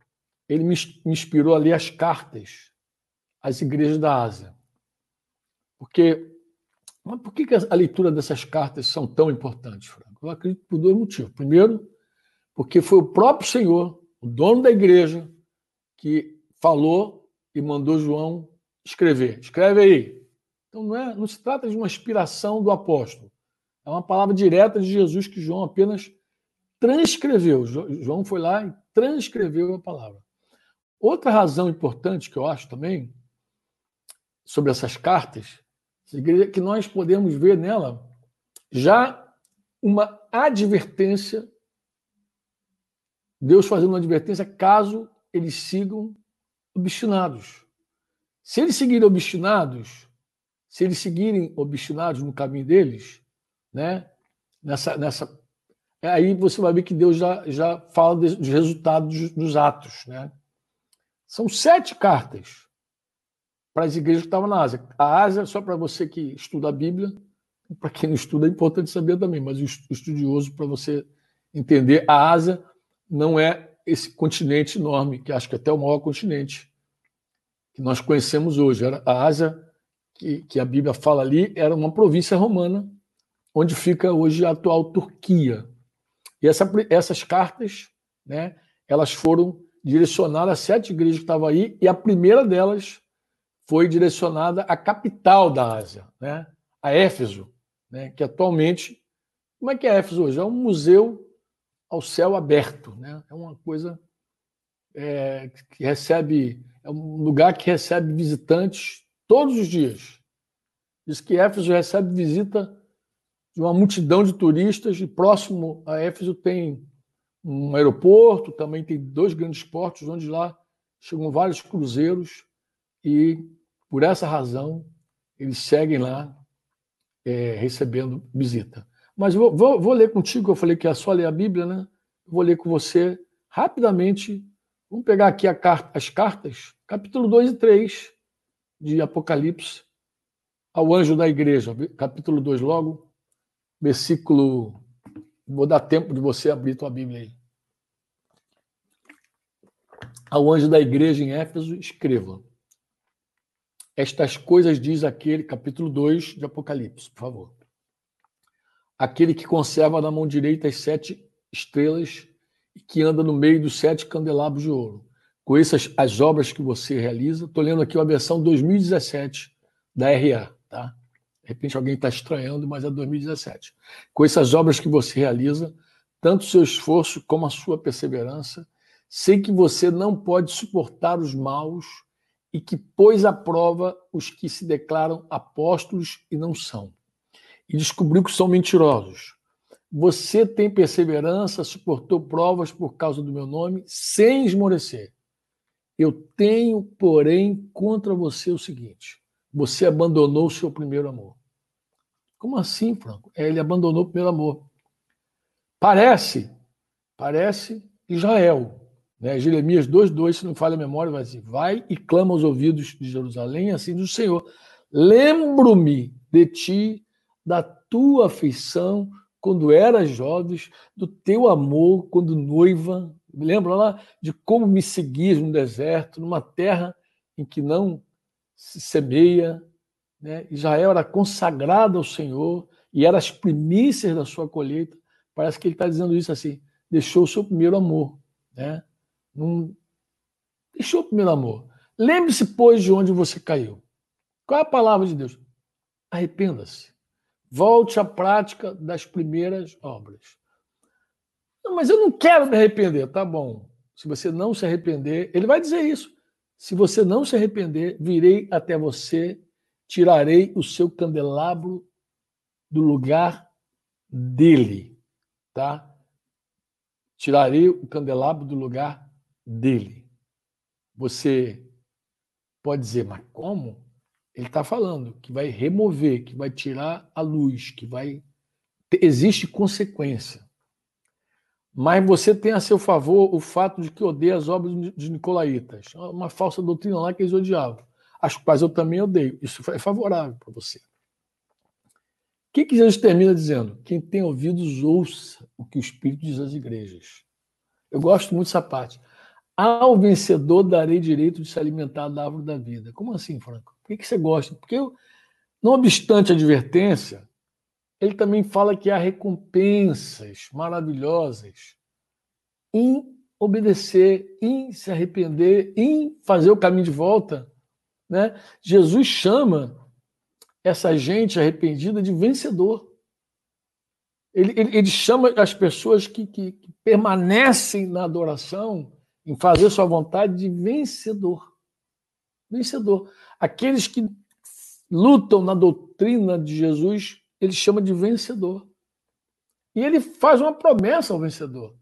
S2: ele me inspirou a ler as cartas às igrejas da Ásia. Porque mas por que a leitura dessas cartas são tão importantes, Franco? Eu acredito por dois motivos. Primeiro, porque foi o próprio Senhor, o dono da igreja, que falou e mandou João escrever. Escreve aí. Então não, é, não se trata de uma inspiração do apóstolo. É uma palavra direta de Jesus que João apenas transcreveu. João foi lá e transcreveu a palavra. Outra razão importante que eu acho também sobre essas cartas é que nós podemos ver nela já uma advertência, Deus fazendo uma advertência caso eles sigam obstinados. Se eles seguirem obstinados, se eles seguirem obstinados no caminho deles, né? Nessa, nessa, aí você vai ver que Deus já, já fala dos resultados dos atos, né? São sete cartas para as igrejas que estavam na Ásia. A Ásia, só para você que estuda a Bíblia, para quem não estuda é importante saber também, mas o estudioso, para você entender, a Ásia não é esse continente enorme, que acho que é até o maior continente que nós conhecemos hoje. Era a Ásia, que, que a Bíblia fala ali, era uma província romana, onde fica hoje a atual Turquia. E essa, essas cartas, né, elas foram direcionadas a sete igrejas que estavam aí, e a primeira delas foi direcionada à capital da Ásia, né, a Éfeso, né, que atualmente. Como é que é Éfeso hoje? É um museu ao céu aberto, né? é uma coisa é, que recebe. É um lugar que recebe visitantes todos os dias. Diz que Éfeso recebe visita de uma multidão de turistas, e próximo a Éfeso tem um aeroporto, também tem dois grandes portos, onde lá chegam vários cruzeiros, e por essa razão eles seguem lá é, recebendo visita. Mas vou, vou, vou, ler contigo, eu falei que é só ler a Bíblia, né? Vou ler com você rapidamente. Vamos pegar aqui carta, as cartas, capítulo 2 e 3 de Apocalipse, ao anjo da igreja, capítulo 2 logo, versículo. Vou dar tempo de você abrir tua Bíblia aí. Ao anjo da igreja em Éfeso, escreva. Estas coisas diz aquele, capítulo 2 de Apocalipse, por favor. Aquele que conserva na mão direita as sete estrelas e que anda no meio dos sete candelabros de ouro. Conheça as, as obras que você realiza. Estou lendo aqui a versão 2017 da RA, tá? De repente alguém está estranhando, mas é 2017. Conheça as obras que você realiza, tanto seu esforço como a sua perseverança. Sei que você não pode suportar os maus e que pôs à prova os que se declaram apóstolos e não são. E descobriu que são mentirosos. Você tem perseverança, suportou provas por causa do meu nome, sem esmorecer. Eu tenho, porém, contra você o seguinte: você abandonou o seu primeiro amor. Como assim, Franco? É, ele abandonou o primeiro amor. Parece, parece Israel. Né? Jeremias 2,2, se não falha a memória, vai dizer: Vai e clama aos ouvidos de Jerusalém, assim do Senhor. Lembro-me de ti, da tua afeição, quando eras jovem, do teu amor, quando noiva. Me lembra lá de como me seguias no deserto, numa terra em que não se semeia. Né? Israel era consagrado ao Senhor e era as primícias da sua colheita. Parece que ele está dizendo isso assim: deixou o seu primeiro amor. Né? Não deixou o primeiro amor. Lembre-se, pois, de onde você caiu. Qual é a palavra de Deus? Arrependa-se. Volte à prática das primeiras obras. Não, mas eu não quero me arrepender. Tá bom. Se você não se arrepender, ele vai dizer isso. Se você não se arrepender, virei até você, tirarei o seu candelabro do lugar dele, tá? Tirarei o candelabro do lugar dele. Você pode dizer, mas como? Ele está falando que vai remover, que vai tirar a luz, que vai. Existe consequência. Mas você tem a seu favor o fato de que odeia as obras de Nicolaitas. É uma falsa doutrina lá que eles odiavam. As quais eu também odeio. Isso é favorável para você. O que, que Jesus termina dizendo? Quem tem ouvidos, ouça o que o Espírito diz às igrejas. Eu gosto muito dessa parte. Ao vencedor darei direito de se alimentar da árvore da vida. Como assim, Franco? Por que, que você gosta? Porque, não obstante a advertência, ele também fala que há recompensas maravilhosas em obedecer, em se arrepender, em fazer o caminho de volta. Né? Jesus chama essa gente arrependida de vencedor. Ele, ele, ele chama as pessoas que, que, que permanecem na adoração em fazer sua vontade de vencedor. Vencedor. Aqueles que lutam na doutrina de Jesus, ele chama de vencedor. E ele faz uma promessa ao vencedor.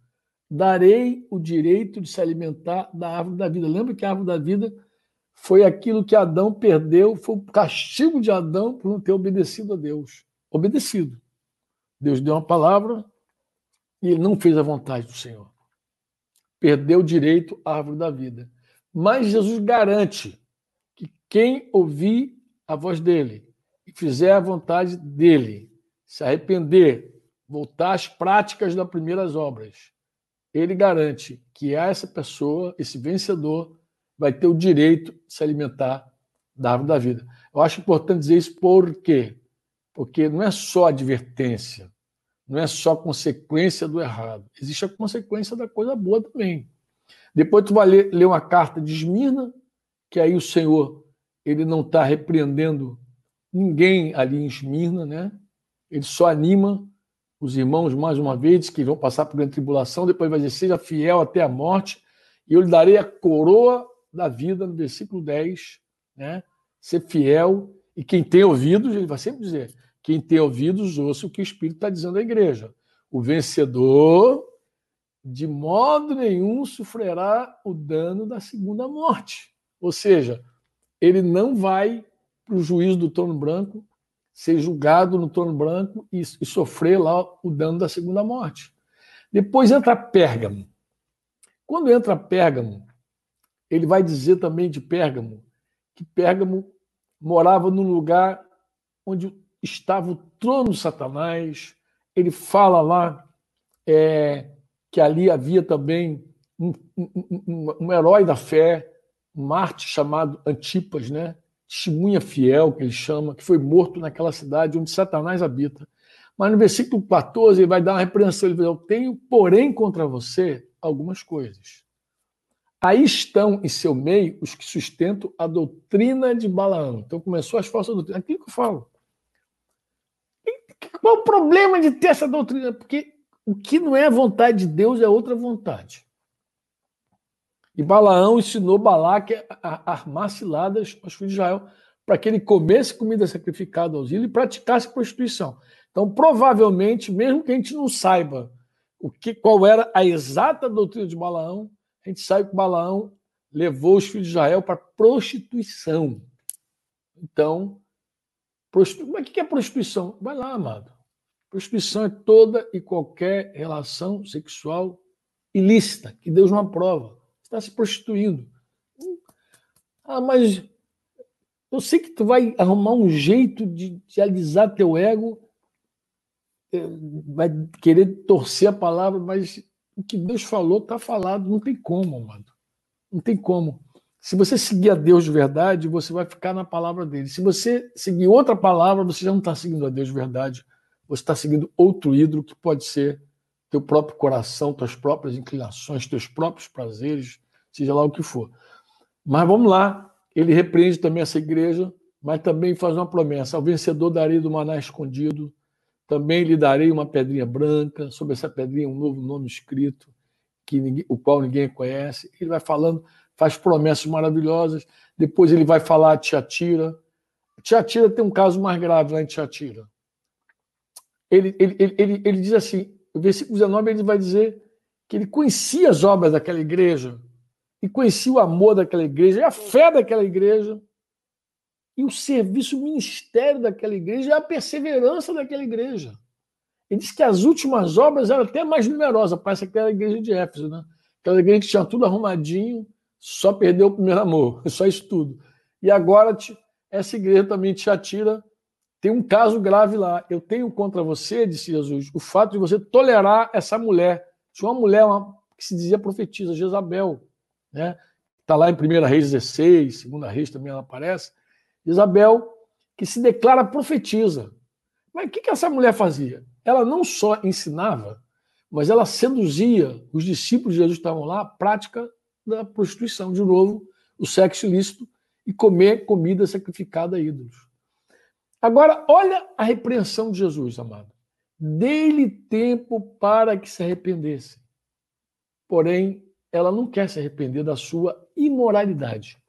S2: darei o direito de se alimentar da árvore da vida. Lembra que a árvore da vida foi aquilo que Adão perdeu, foi o castigo de Adão por não ter obedecido a Deus. Obedecido. Deus deu uma palavra e ele não fez a vontade do Senhor. Perdeu o direito à árvore da vida. Mas Jesus garante quem ouvir a voz dele e fizer a vontade dele, se arrepender, voltar às práticas das primeiras obras, ele garante que essa pessoa, esse vencedor, vai ter o direito de se alimentar da árvore da vida. Eu acho importante dizer isso por quê? Porque não é só advertência, não é só consequência do errado, existe a consequência da coisa boa também. Depois tu vai ler, ler uma carta de Esmirna, que aí o Senhor ele não está repreendendo ninguém ali em Esmirna, né? Ele só anima os irmãos mais uma vez que vão passar por grande tribulação, depois vai dizer: seja fiel até a morte, e eu lhe darei a coroa da vida, no versículo 10, né? Ser fiel, e quem tem ouvidos, ele vai sempre dizer: quem tem ouvidos, ouça o que o Espírito está dizendo à igreja. O vencedor, de modo nenhum, sofrerá o dano da segunda morte. Ou seja, ele não vai para o juízo do trono branco ser julgado no trono branco e, e sofrer lá o dano da segunda morte. Depois entra Pérgamo. Quando entra Pérgamo, ele vai dizer também de Pérgamo que Pérgamo morava num lugar onde estava o trono de Satanás. Ele fala lá é, que ali havia também um, um, um, um herói da fé, Marte chamado Antipas, né? testemunha fiel, que ele chama, que foi morto naquela cidade onde Satanás habita. Mas no versículo 14 ele vai dar uma repreensão. Ele vai dizer: Eu tenho, porém, contra você algumas coisas. Aí estão em seu meio os que sustentam a doutrina de Balaão. Então começou as falsas doutrinas. Aquilo que eu falo. Qual o problema de ter essa doutrina? Porque o que não é a vontade de Deus é outra vontade. E Balaão ensinou Balaque a armar ciladas aos filhos de Israel para que ele comesse comida sacrificada aos ídolos e praticasse prostituição. Então, provavelmente, mesmo que a gente não saiba o que, qual era a exata doutrina de Balaão, a gente sabe que Balaão levou os filhos de Israel para prostituição. Então, prostitu... mas o que é prostituição? Vai lá, amado. Prostituição é toda e qualquer relação sexual ilícita, que Deus não aprova está se prostituindo. Ah, mas eu sei que tu vai arrumar um jeito de, de alisar teu ego, eh, vai querer torcer a palavra, mas o que Deus falou está falado, não tem como, amado. Não tem como. Se você seguir a Deus de verdade, você vai ficar na palavra dele. Se você seguir outra palavra, você já não está seguindo a Deus de verdade. Você está seguindo outro ídolo que pode ser teu próprio coração, tuas próprias inclinações, teus próprios prazeres, seja lá o que for. Mas vamos lá, ele repreende também essa igreja, mas também faz uma promessa: ao vencedor darei do maná escondido, também lhe darei uma pedrinha branca, sobre essa pedrinha um novo nome escrito, que ninguém, o qual ninguém conhece. Ele vai falando, faz promessas maravilhosas. Depois ele vai falar de Tiatira. Tiatira tem um caso mais grave lá em Tiatira. Ele, ele, ele, ele, ele diz assim: no versículo 19, ele vai dizer que ele conhecia as obras daquela igreja e conhecia o amor daquela igreja, e a fé daquela igreja, e o serviço, o ministério daquela igreja, e a perseverança daquela igreja. Ele diz que as últimas obras eram até mais numerosas, parece aquela igreja de Éfeso, né? Aquela igreja que tinha tudo arrumadinho, só perdeu o primeiro amor, *laughs* só isso tudo. E agora essa igreja também te atira tem um caso grave lá. Eu tenho contra você, disse Jesus, o fato de você tolerar essa mulher. Tinha uma mulher uma, que se dizia profetisa, Jezabel. Né? Está lá em 1 Reis 16, 2 Reis também ela aparece. Isabel, que se declara profetisa. Mas o que, que essa mulher fazia? Ela não só ensinava, mas ela seduzia os discípulos de Jesus que estavam lá a prática da prostituição, de novo, o sexo ilícito e comer comida sacrificada a ídolos. Agora, olha a repreensão de Jesus, amado. Dê-lhe tempo para que se arrependesse. Porém, ela não quer se arrepender da sua imoralidade.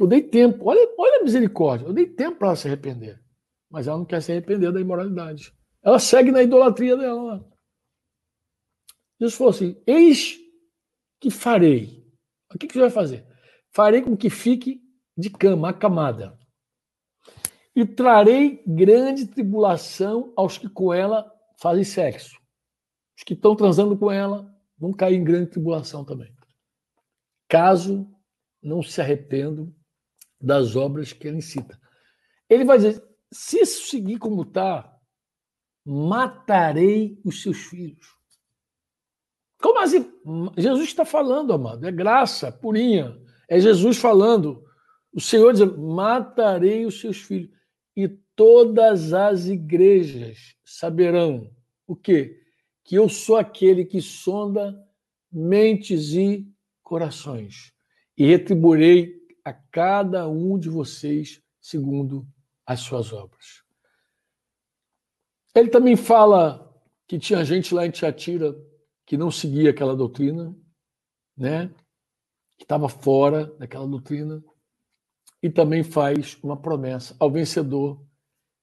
S2: Eu dei tempo, olha, olha a misericórdia, eu dei tempo para ela se arrepender. Mas ela não quer se arrepender da imoralidade. Ela segue na idolatria dela. Jesus falou assim: Eis que farei. O que, que você vai fazer? Farei com que fique de cama, acamada. E trarei grande tribulação aos que com ela fazem sexo. Os que estão transando com ela vão cair em grande tribulação também. Caso não se arrependam das obras que ele cita. Ele vai dizer: se isso seguir como está, matarei os seus filhos. Como assim? Jesus está falando, amado, é graça purinha. É Jesus falando. O Senhor diz: matarei os seus filhos. E todas as igrejas saberão o quê? Que eu sou aquele que sonda mentes e corações. E retribuirei a cada um de vocês segundo as suas obras. Ele também fala que tinha gente lá em Tiatira que não seguia aquela doutrina, né? que estava fora daquela doutrina, e também faz uma promessa ao vencedor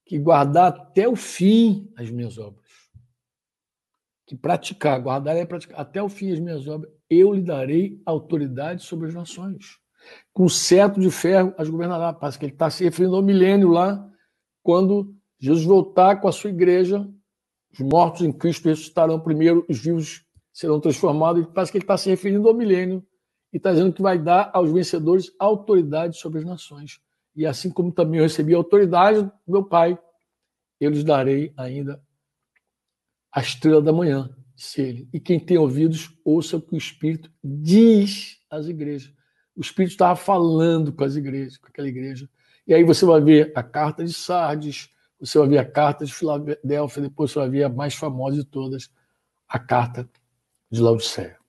S2: que guardar até o fim as minhas obras. Que praticar, guardar é praticar até o fim as minhas obras, eu lhe darei autoridade sobre as nações. Com certo de ferro as governará. Parece que ele está se referindo ao milênio lá, quando Jesus voltar com a sua igreja, os mortos em Cristo ressuscitarão primeiro, os vivos serão transformados. Parece que ele está se referindo ao milênio e está dizendo que vai dar aos vencedores autoridade sobre as nações. E assim como também eu recebi a autoridade do meu Pai, eu lhes darei ainda a estrela da manhã, disse ele. E quem tem ouvidos, ouça o que o Espírito diz às igrejas. O Espírito estava falando com as igrejas, com aquela igreja. E aí você vai ver a carta de Sardes, você vai ver a carta de Filadélfia, depois você vai ver a mais famosa de todas, a carta de Laodiceia.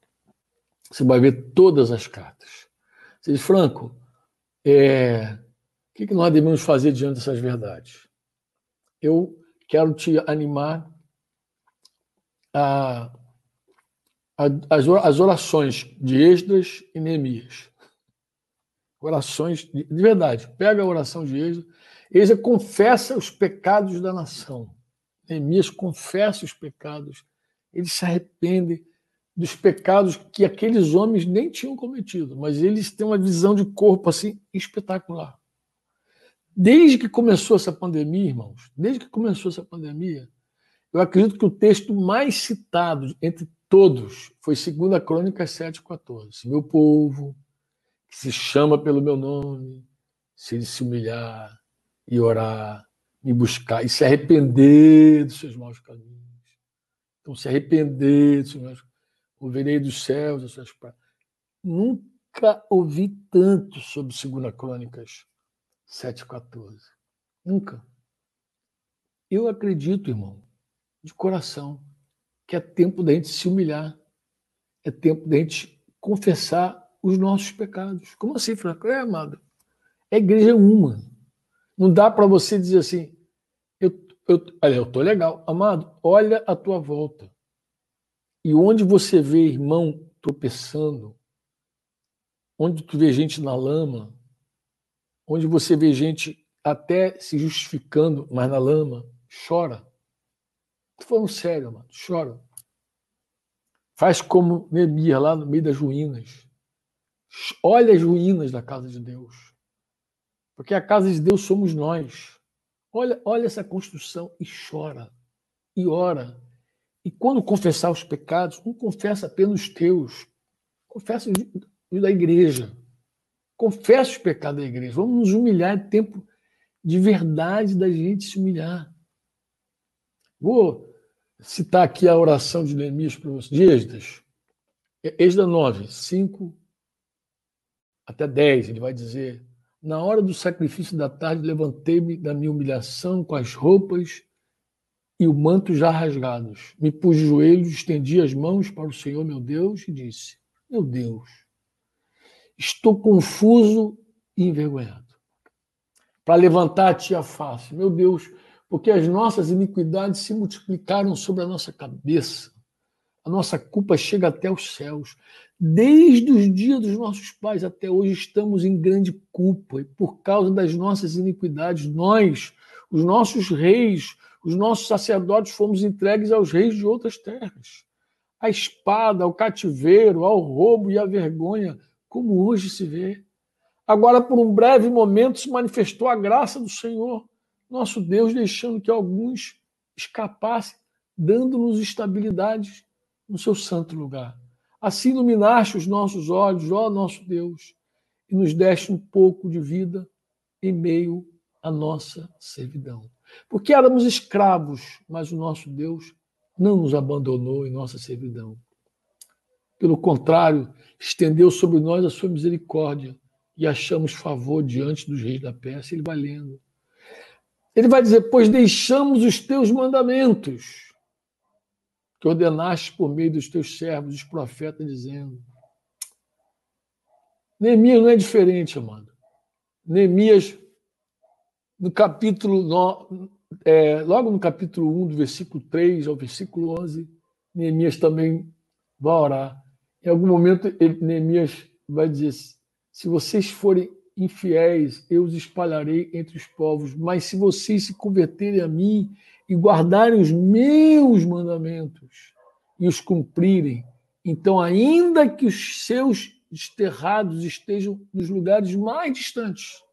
S2: Você vai ver todas as cartas. Você diz, Franco, é, o que nós devemos fazer diante dessas verdades? Eu quero te animar a, a, as orações de Esdras e Neemias. Orações de, de verdade. Pega a oração de Esdras Esdras confessa os pecados da nação. Neemias confessa os pecados. Ele se arrepende dos pecados que aqueles homens nem tinham cometido, mas eles têm uma visão de corpo assim espetacular. Desde que começou essa pandemia, irmãos, desde que começou essa pandemia, eu acredito que o texto mais citado entre todos foi 2 Crônicas 7,14. Meu povo, que se chama pelo meu nome, se ele se humilhar, e orar, e buscar, e se arrepender dos seus maus caminhos. Então, se arrepender dos seus maus caminhos. Ouvirei dos céus as suas pragas. Nunca ouvi tanto sobre 2 Crônicas 7,14. Nunca. Eu acredito, irmão, de coração, que é tempo da gente se humilhar. É tempo da gente confessar os nossos pecados. Como assim, Franco? É, amado. É igreja uma. Não dá para você dizer assim, eu, eu, olha, eu tô legal. Amado, olha a tua volta. E onde você vê irmão tropeçando, onde tu vê gente na lama, onde você vê gente até se justificando, mas na lama, chora. Tô falando sério, amado, chora. Faz como Neemias lá no meio das ruínas. Olha as ruínas da casa de Deus. Porque a casa de Deus somos nós. Olha, olha essa construção e chora, e ora. E quando confessar os pecados, não confessa apenas os teus, confessa os da igreja. Confessa os pecados da igreja. Vamos nos humilhar, é tempo de verdade da gente se humilhar. Vou citar aqui a oração de Neemias para vocês, Êxodas. Êxodas 9, 5 até 10, ele vai dizer: na hora do sacrifício da tarde, levantei-me da minha humilhação com as roupas e o manto já rasgados. Me pus de joelhos, estendi as mãos para o Senhor, meu Deus, e disse: Meu Deus, estou confuso e envergonhado. Para levantar a ti a face, meu Deus, porque as nossas iniquidades se multiplicaram sobre a nossa cabeça. A nossa culpa chega até os céus. Desde os dias dos nossos pais até hoje estamos em grande culpa e por causa das nossas iniquidades, nós, os nossos reis, os nossos sacerdotes fomos entregues aos reis de outras terras. à espada, ao cativeiro, ao roubo e à vergonha, como hoje se vê. Agora, por um breve momento, se manifestou a graça do Senhor, nosso Deus, deixando que alguns escapassem, dando-nos estabilidade no seu santo lugar. Assim iluminaste os nossos olhos, ó nosso Deus, e nos deste um pouco de vida em meio à nossa servidão. Porque éramos escravos, mas o nosso Deus não nos abandonou em nossa servidão. Pelo contrário, estendeu sobre nós a sua misericórdia e achamos favor diante dos reis da Pérsia. Ele vai lendo. Ele vai dizer: Pois deixamos os teus mandamentos, que ordenaste por meio dos teus servos, os profetas, dizendo. Neemias não é diferente, amado. Neemias no capítulo, no, é, logo no capítulo 1, do versículo 3 ao versículo 11, Neemias também vai orar. Em algum momento, Neemias vai dizer: Se vocês forem infiéis, eu os espalharei entre os povos, mas se vocês se converterem a mim e guardarem os meus mandamentos e os cumprirem, então, ainda que os seus desterrados estejam nos lugares mais distantes,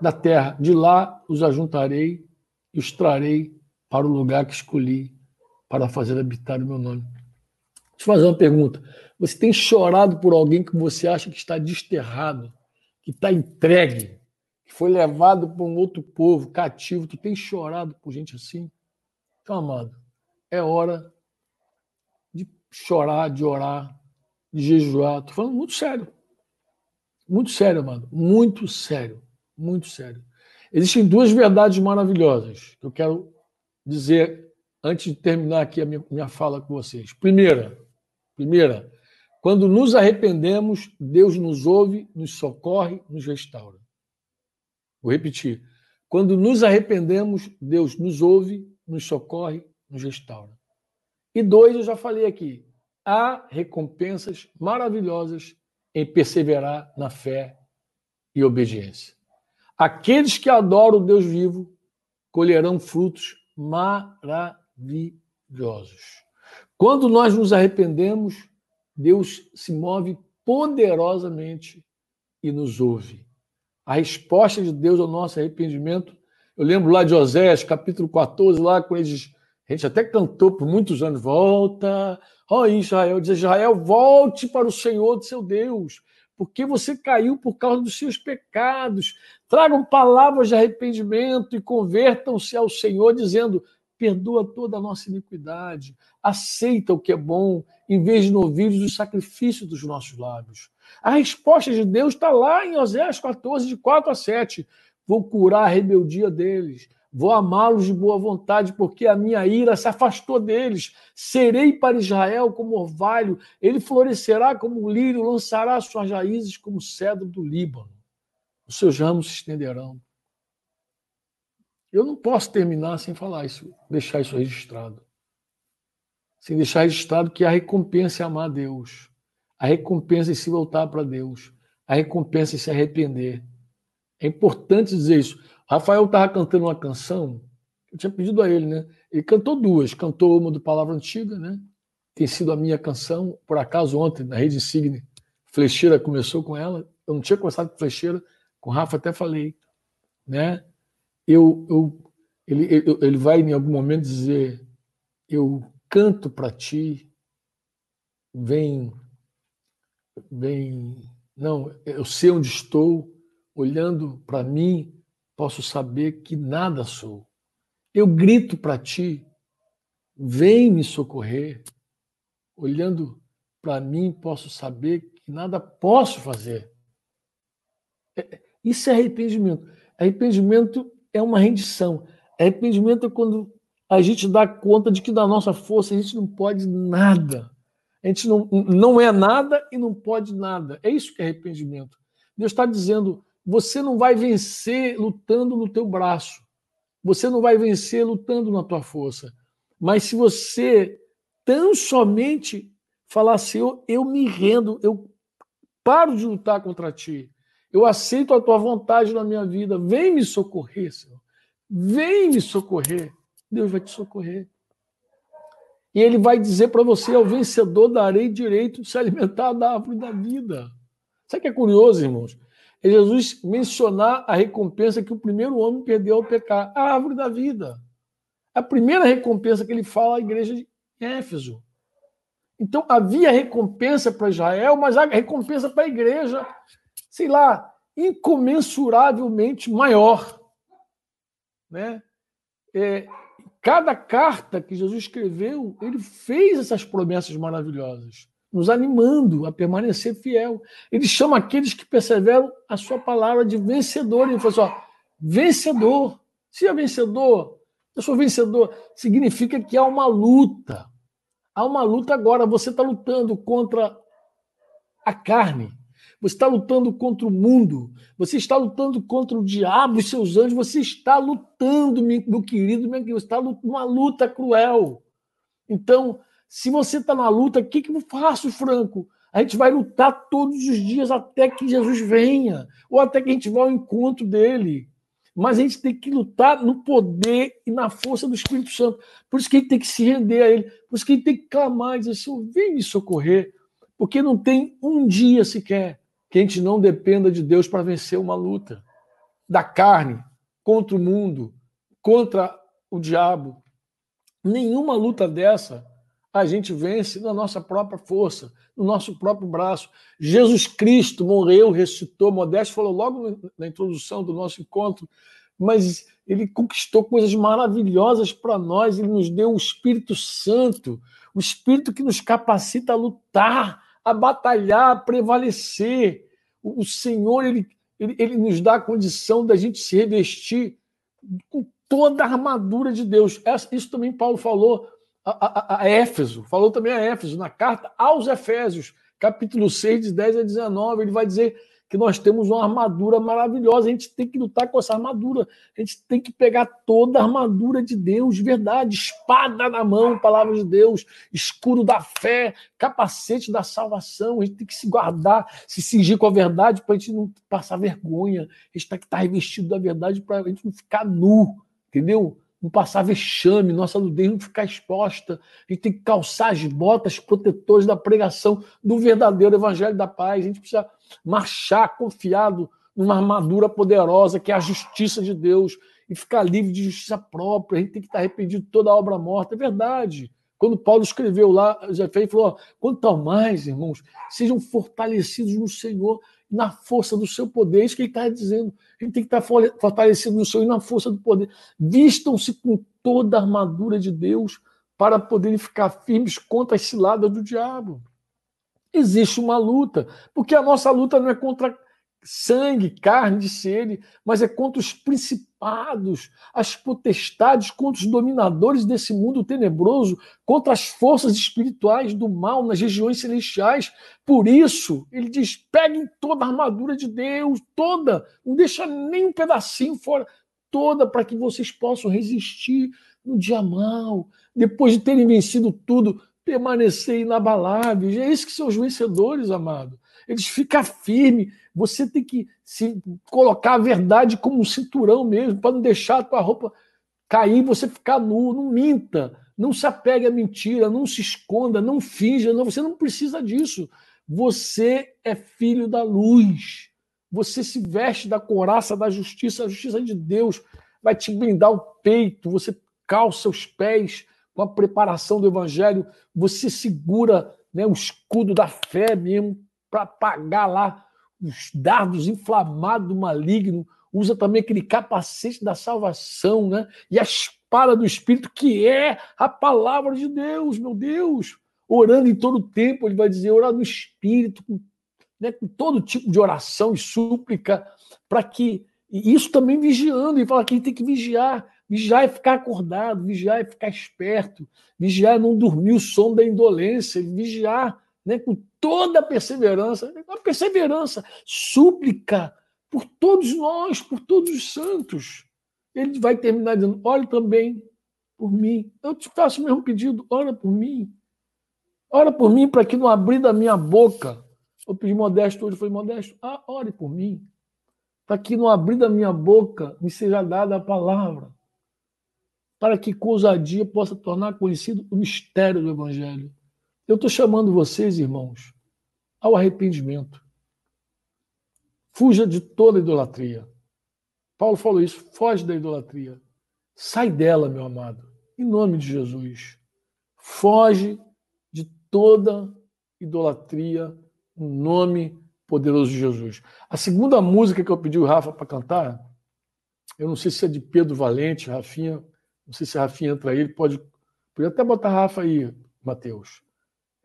S2: da terra. De lá os ajuntarei e os trarei para o lugar que escolhi para fazer habitar o meu nome. Deixa eu fazer uma pergunta. Você tem chorado por alguém que você acha que está desterrado, que está entregue, que foi levado para um outro povo, cativo? Tu tem chorado por gente assim? Então, amado, é hora de chorar, de orar, de jejuar. Estou falando muito sério. Muito sério, amado. Muito sério muito sério. Existem duas verdades maravilhosas que eu quero dizer antes de terminar aqui a minha, minha fala com vocês. Primeira, primeira, quando nos arrependemos, Deus nos ouve, nos socorre, nos restaura. Vou repetir. Quando nos arrependemos, Deus nos ouve, nos socorre, nos restaura. E dois, eu já falei aqui, há recompensas maravilhosas em perseverar na fé e obediência. Aqueles que adoram o Deus vivo colherão frutos maravilhosos. Quando nós nos arrependemos, Deus se move poderosamente e nos ouve. A resposta de Deus ao nosso arrependimento, eu lembro lá de Oséias, capítulo 14, lá com eles, a gente até cantou por muitos anos, volta, ó Israel, diz Israel, volte para o Senhor do seu Deus, porque você caiu por causa dos seus pecados. Tragam palavras de arrependimento e convertam-se ao Senhor, dizendo: perdoa toda a nossa iniquidade, aceita o que é bom, em vez de ouvir os sacrifícios dos nossos lábios. A resposta de Deus está lá em Oséias 14, de 4 a 7. Vou curar a rebeldia deles, Vou amá-los de boa vontade, porque a minha ira se afastou deles. Serei para Israel como orvalho, ele florescerá como um lírio, lançará suas raízes como cedro do Líbano. Os seus ramos se estenderão. Eu não posso terminar sem falar isso, deixar isso registrado. Sem deixar registrado que a recompensa é amar a Deus. A recompensa é se voltar para Deus. A recompensa é se arrepender. É importante dizer isso. Rafael estava cantando uma canção, eu tinha pedido a ele, né? Ele cantou duas, cantou uma do Palavra Antiga, né? Tem sido a minha canção, por acaso ontem, na Rede Insigne, Flecheira começou com ela, eu não tinha conversado com Flecheira, com o Rafa até falei, né? Eu, eu, ele, ele vai em algum momento dizer, eu canto para ti, vem, vem, não, eu sei onde estou, olhando para mim, posso saber que nada sou. Eu grito para ti, vem me socorrer. Olhando para mim, posso saber que nada posso fazer. É, isso é arrependimento. Arrependimento é uma rendição. Arrependimento é quando a gente dá conta de que da nossa força a gente não pode nada. A gente não, não é nada e não pode nada. É isso que é arrependimento. Deus está dizendo: você não vai vencer lutando no teu braço. Você não vai vencer lutando na tua força. Mas se você tão somente falar eu, eu me rendo, eu paro de lutar contra ti. Eu aceito a tua vontade na minha vida. Vem me socorrer, Senhor. Vem me socorrer. Deus vai te socorrer. E ele vai dizer para você: ao vencedor darei direito de se alimentar da árvore da vida. Sabe o que é curioso, irmãos? É Jesus mencionar a recompensa que o primeiro homem perdeu ao pecar a árvore da vida. A primeira recompensa que ele fala à igreja de Éfeso. Então havia recompensa para Israel, mas a recompensa para a igreja, sei lá, incomensuravelmente maior. Né? É, cada carta que Jesus escreveu, ele fez essas promessas maravilhosas, nos animando a permanecer fiel. Ele chama aqueles que perseveram a sua palavra de vencedor. Ele falou assim: ó, vencedor. Se é vencedor, eu sou vencedor, significa que há uma luta. Há uma luta agora. Você está lutando contra a carne, você está lutando contra o mundo, você está lutando contra o diabo e seus anjos, você está lutando, meu querido, meu querido, você está numa luta cruel. Então, se você está na luta, o que, que eu faço, Franco? A gente vai lutar todos os dias até que Jesus venha, ou até que a gente vá ao encontro dele. Mas a gente tem que lutar no poder e na força do Espírito Santo. Por isso que a gente tem que se render a ele. Por isso que a gente tem que clamar e dizer, Senhor, vem me socorrer. Porque não tem um dia sequer que a gente não dependa de Deus para vencer uma luta da carne contra o mundo, contra o diabo. Nenhuma luta dessa a gente vence na nossa própria força, no nosso próprio braço. Jesus Cristo morreu, ressuscitou. Modesto falou logo na introdução do nosso encontro, mas ele conquistou coisas maravilhosas para nós. Ele nos deu o Espírito Santo, o Espírito que nos capacita a lutar a batalhar, a prevalecer. O Senhor, ele, ele, ele nos dá a condição da gente se revestir com toda a armadura de Deus. Isso também Paulo falou a, a, Éfeso, falou também a Éfeso, na carta aos Efésios, capítulo 6, de 10 a 19. Ele vai dizer que nós temos uma armadura maravilhosa, a gente tem que lutar com essa armadura, a gente tem que pegar toda a armadura de Deus, de verdade, espada na mão, palavra de Deus, escudo da fé, capacete da salvação, a gente tem que se guardar, se cingir com a verdade para a gente não passar vergonha, a gente tem que estar revestido da verdade para a gente não ficar nu, entendeu? Não passar vexame, nossa nudez não ficar exposta. A gente tem que calçar as botas protetoras da pregação do verdadeiro evangelho da paz. A gente precisa marchar confiado numa armadura poderosa que é a justiça de Deus e ficar livre de justiça própria. A gente tem que estar arrependido de toda a obra morta. É verdade. Quando Paulo escreveu lá, já fez, falou: quanto mais, irmãos, sejam fortalecidos no Senhor na força do seu poder. É isso que ele está dizendo. A gente tem que estar fortalecido no Senhor e na força do poder. Vistam-se com toda a armadura de Deus para poderem ficar firmes contra as ciladas do diabo. Existe uma luta, porque a nossa luta não é contra sangue, carne, disse ele, mas é contra os principados, as potestades, contra os dominadores desse mundo tenebroso, contra as forças espirituais do mal nas regiões celestiais. Por isso, ele diz: peguem toda a armadura de Deus, toda, não deixa nem um pedacinho fora, toda, para que vocês possam resistir no dia mal, depois de terem vencido tudo, permanecer inabaláveis. É isso que são os vencedores, amado. Eles ficam firmes você tem que se colocar a verdade como um cinturão mesmo, para não deixar a tua roupa cair, você ficar nu, não minta, não se apegue à mentira, não se esconda, não finja, não, você não precisa disso. Você é filho da luz. Você se veste da coraça da justiça, a justiça de Deus vai te blindar o peito, você calça os pés com a preparação do evangelho, você segura né, o escudo da fé mesmo para pagar lá os dardos inflamados do maligno, usa também aquele capacete da salvação, né? E a espada do Espírito, que é a palavra de Deus, meu Deus. Orando em todo tempo, ele vai dizer, orar no Espírito, com, né, com todo tipo de oração e súplica, para que. E isso também vigiando, e fala que a gente tem que vigiar. Vigiar é ficar acordado, vigiar é ficar esperto, vigiar é não dormir o sono da indolência, vigiar né, com toda a perseverança, a perseverança, súplica por todos nós, por todos os santos. Ele vai terminar dizendo: olhe também por mim. Eu te faço o mesmo pedido, ora por mim. Ora por mim para que não abrir da minha boca. Eu pedi modesto hoje, foi modesto. Ah, ore por mim. Para que não abrir da minha boca me seja dada a palavra. para que com ousadia possa tornar conhecido o mistério do Evangelho. Eu estou chamando vocês, irmãos, ao arrependimento. Fuja de toda idolatria. Paulo falou isso, foge da idolatria. Sai dela, meu amado, em nome de Jesus. Foge de toda idolatria, em nome poderoso de Jesus. A segunda música que eu pedi o Rafa para cantar, eu não sei se é de Pedro Valente, Rafinha, não sei se a Rafinha entra aí, ele pode, pode até botar Rafa aí, Mateus.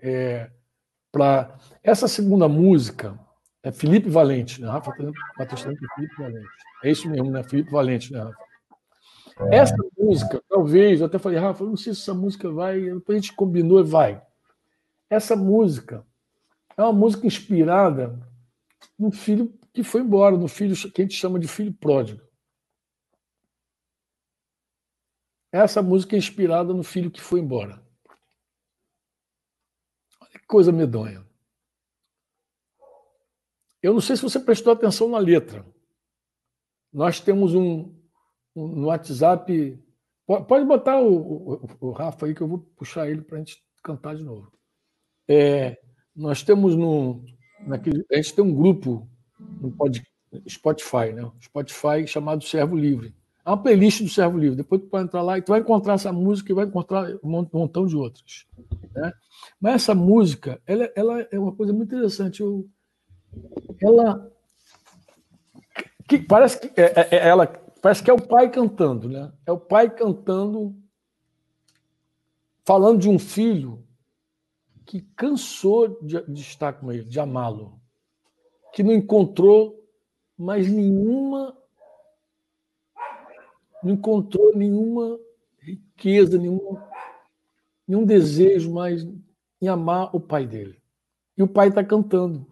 S2: É, para essa segunda música é Felipe Valente, né? Rafa está Mateus é Felipe Valente. É isso mesmo, né? Felipe Valente, né, Rafa? É. Essa música, talvez, eu até falei, Rafa, não sei se essa música vai, depois a gente combinou e vai. Essa música é uma música inspirada no filho que foi embora, no filho que a gente chama de filho pródigo. Essa música é inspirada no filho que foi embora. Coisa medonha. Eu não sei se você prestou atenção na letra. Nós temos um, um no WhatsApp. Pode botar o, o, o, Rafa aí que eu vou puxar ele para a gente cantar de novo. É, nós temos no, naquele, a gente tem um grupo no Spotify, né? Spotify chamado Servo Livre. É uma playlist do Servo Livre. Depois tu pode entrar lá e tu vai encontrar essa música e vai encontrar um montão de outras. Né? Mas essa música, ela, ela é uma coisa muito interessante. Eu, ela que parece que é, é, é, ela parece que é o pai cantando, né? É o pai cantando, falando de um filho que cansou de, de estar com ele, de amá-lo, que não encontrou mais nenhuma não encontrou nenhuma riqueza, nenhum, nenhum desejo mais em amar o pai dele. E o pai está cantando.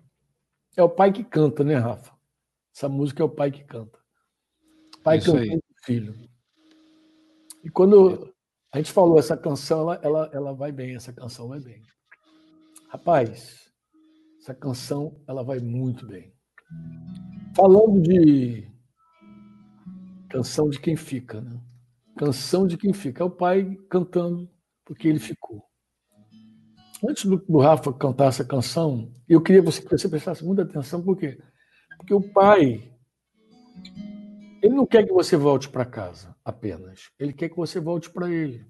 S2: É o pai que canta, né, Rafa? Essa música é o pai que canta. Pai Isso cantando o filho. E quando a gente falou essa canção, ela, ela, ela vai bem, essa canção vai bem. Rapaz, essa canção ela vai muito bem. Falando de canção de quem fica, né? Canção de quem fica. É o pai cantando porque ele ficou. Antes do, do Rafa cantar essa canção, eu queria que você prestasse muita atenção, por quê? Porque o pai, ele não quer que você volte para casa apenas, ele quer que você volte para ele.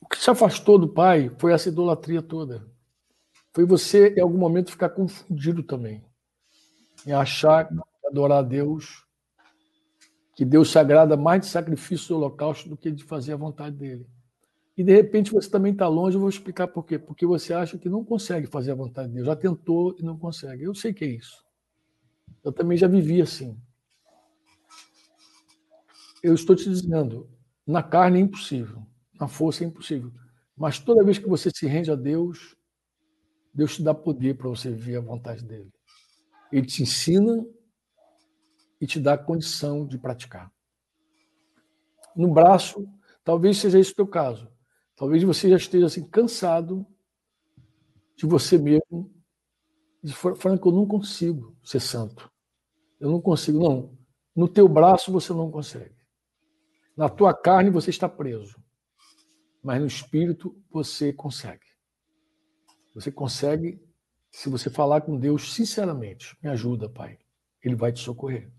S2: O que se afastou do pai foi essa idolatria toda. Foi você, em algum momento, ficar confundido também. Em achar adorar a Deus, que Deus se agrada mais de sacrifício do holocausto do que de fazer a vontade dele. E de repente você também está longe, eu vou explicar por quê. Porque você acha que não consegue fazer a vontade de Deus. Já tentou e não consegue. Eu sei que é isso. Eu também já vivi assim. Eu estou te dizendo, na carne é impossível. Na força é impossível. Mas toda vez que você se rende a Deus, Deus te dá poder para você viver a vontade dele. Ele te ensina e te dá condição de praticar. No braço, talvez seja esse o teu caso. Talvez você já esteja assim cansado de você mesmo. De Franco, eu não consigo ser santo. Eu não consigo, não. No teu braço você não consegue. Na tua carne você está preso mas no espírito você consegue. Você consegue se você falar com Deus sinceramente. Me ajuda, Pai. Ele vai te socorrer.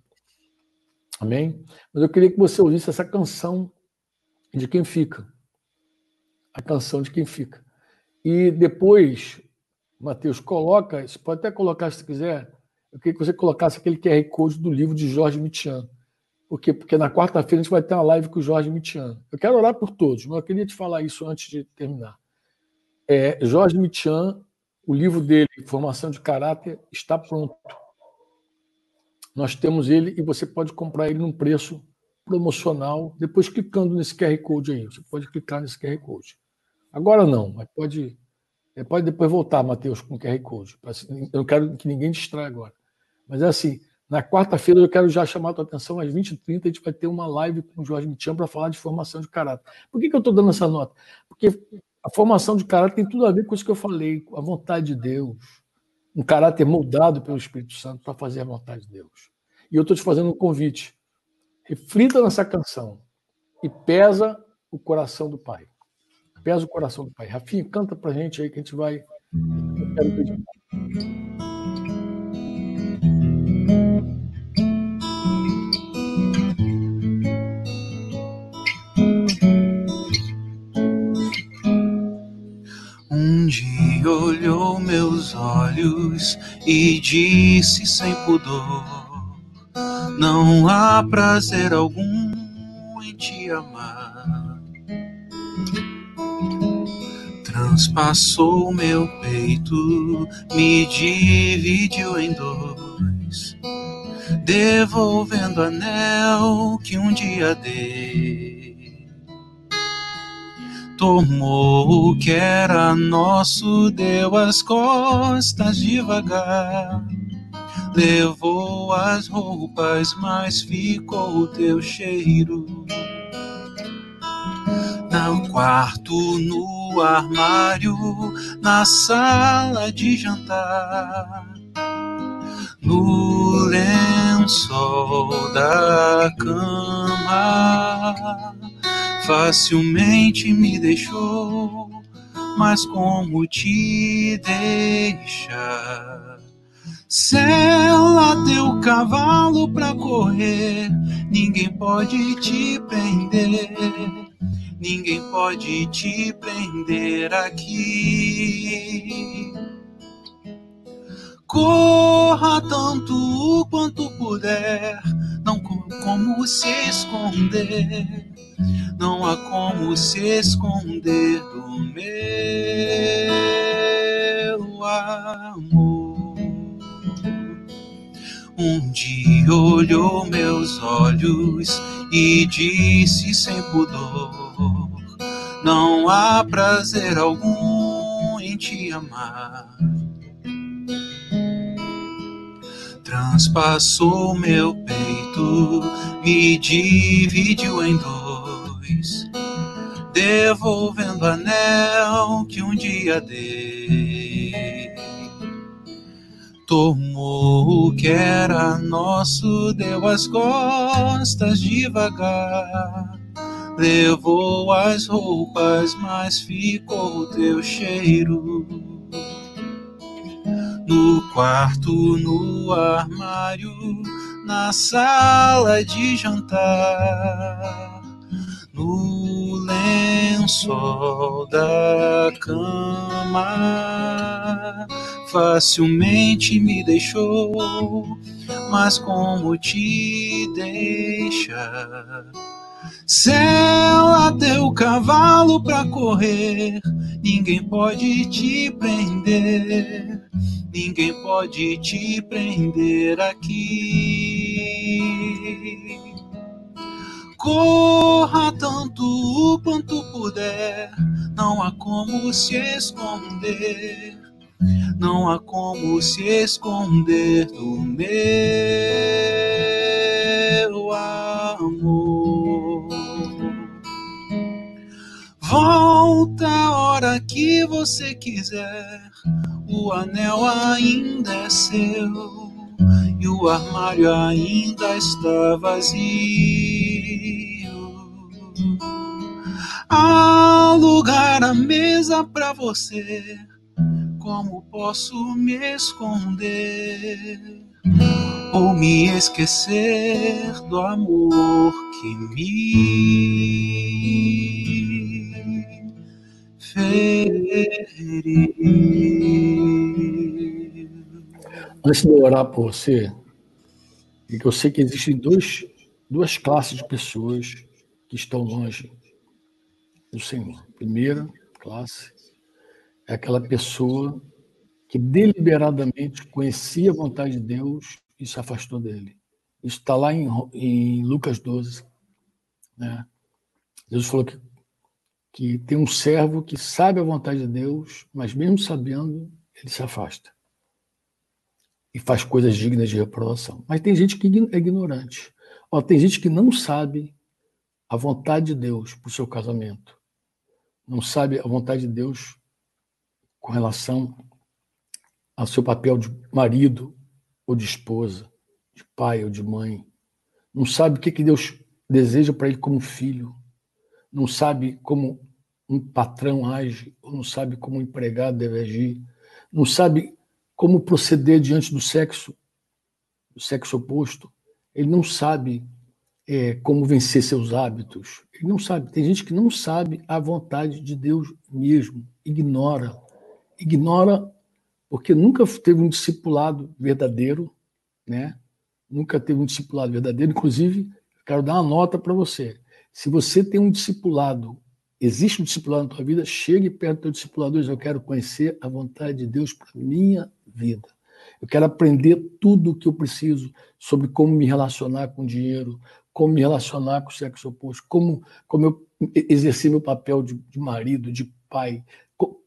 S2: Amém? Mas eu queria que você ouvisse essa canção de quem fica. A canção de quem fica. E depois, Mateus, coloca, você pode até colocar se quiser, eu queria que você colocasse aquele QR Code do livro de Jorge Mitian. Por quê? Porque na quarta-feira a gente vai ter uma live com o Jorge Mitian. Eu quero orar por todos, mas eu queria te falar isso antes de terminar. É, Jorge Mitian, o livro dele, Formação de Caráter, está pronto. Nós temos ele e você pode comprar ele num preço promocional, depois clicando nesse QR Code aí. Você pode clicar nesse QR Code. Agora não, mas pode, é, pode depois voltar, Matheus, com o QR Code. Eu não quero que ninguém distraia agora. Mas é assim, na quarta-feira eu quero já chamar a tua atenção, às 20h30 a gente vai ter uma live com o Jorge Mitian para falar de formação de caráter. Por que, que eu estou dando essa nota? Porque a formação de caráter tem tudo a ver com isso que eu falei, com a vontade de Deus, um caráter moldado pelo Espírito Santo para fazer a vontade de Deus. E eu estou te fazendo um convite. reflita nessa canção e pesa o coração do Pai. Pesa o coração do Pai. Rafinha, canta pra gente aí que a gente vai.
S3: Um e disse sem pudor: Não há prazer algum em te amar. Transpassou meu peito, me dividiu em dois, devolvendo anel que um dia dei. Tomou o que era nosso, deu as costas devagar. Levou as roupas, mas ficou o teu cheiro. No quarto, no armário, na sala de jantar, no lençol da cama, facilmente me deixou, mas como te deixar? Se ela deu cavalo pra correr, ninguém pode te prender ninguém pode te prender aqui. Corra tanto quanto puder, não como se esconder, não há como se esconder do meu amor. Um dia olhou meus olhos e disse sem pudor não há prazer algum em te amar. Transpassou meu peito, me dividiu em dois, devolvendo anel que um dia dei. Tomou o que era nosso, deu as costas devagar Levou as roupas, mas ficou o teu cheiro. No quarto, no armário, na sala de jantar, lençol da cama, facilmente me deixou, mas como te deixar? Se ela deu cavalo pra correr, ninguém pode te prender, ninguém pode te prender aqui. Corra tanto quanto puder, não há como se esconder, não há como se esconder do meu amor. Volta a hora que você quiser, o anel ainda é seu e o armário ainda está vazio. Há lugar à mesa para você, como posso me esconder? ou me esquecer do amor que me feriu.
S2: Antes de orar por você, é que eu sei que existem dois, duas classes de pessoas que estão longe do Senhor. Primeira classe é aquela pessoa que deliberadamente conhecia a vontade de Deus e se afastou dele. Isso está lá em, em, Lucas 12. Né? Deus falou que, que tem um servo que sabe a vontade de Deus, mas mesmo sabendo, ele se afasta. E faz coisas dignas de reprovação. Mas tem gente que é ignorante. Ó, tem gente que não sabe a vontade de Deus para o seu casamento. Não sabe a vontade de Deus com relação ao seu papel de marido ou de esposa, de pai ou de mãe, não sabe o que, que Deus deseja para ele como filho, não sabe como um patrão age, ou não sabe como um empregado deve agir, não sabe como proceder diante do sexo, do sexo oposto, ele não sabe é, como vencer seus hábitos, ele não sabe. Tem gente que não sabe a vontade de Deus mesmo, ignora, ignora porque nunca teve um discipulado verdadeiro, né? Nunca teve um discipulado verdadeiro. Inclusive, quero dar uma nota para você. Se você tem um discipulado existe um discipulado na tua vida, chegue perto do teu discipulador eu quero conhecer a vontade de Deus para minha vida. Eu quero aprender tudo o que eu preciso sobre como me relacionar com dinheiro, como me relacionar com o sexo oposto, como, como eu exercer meu papel de, de marido, de pai.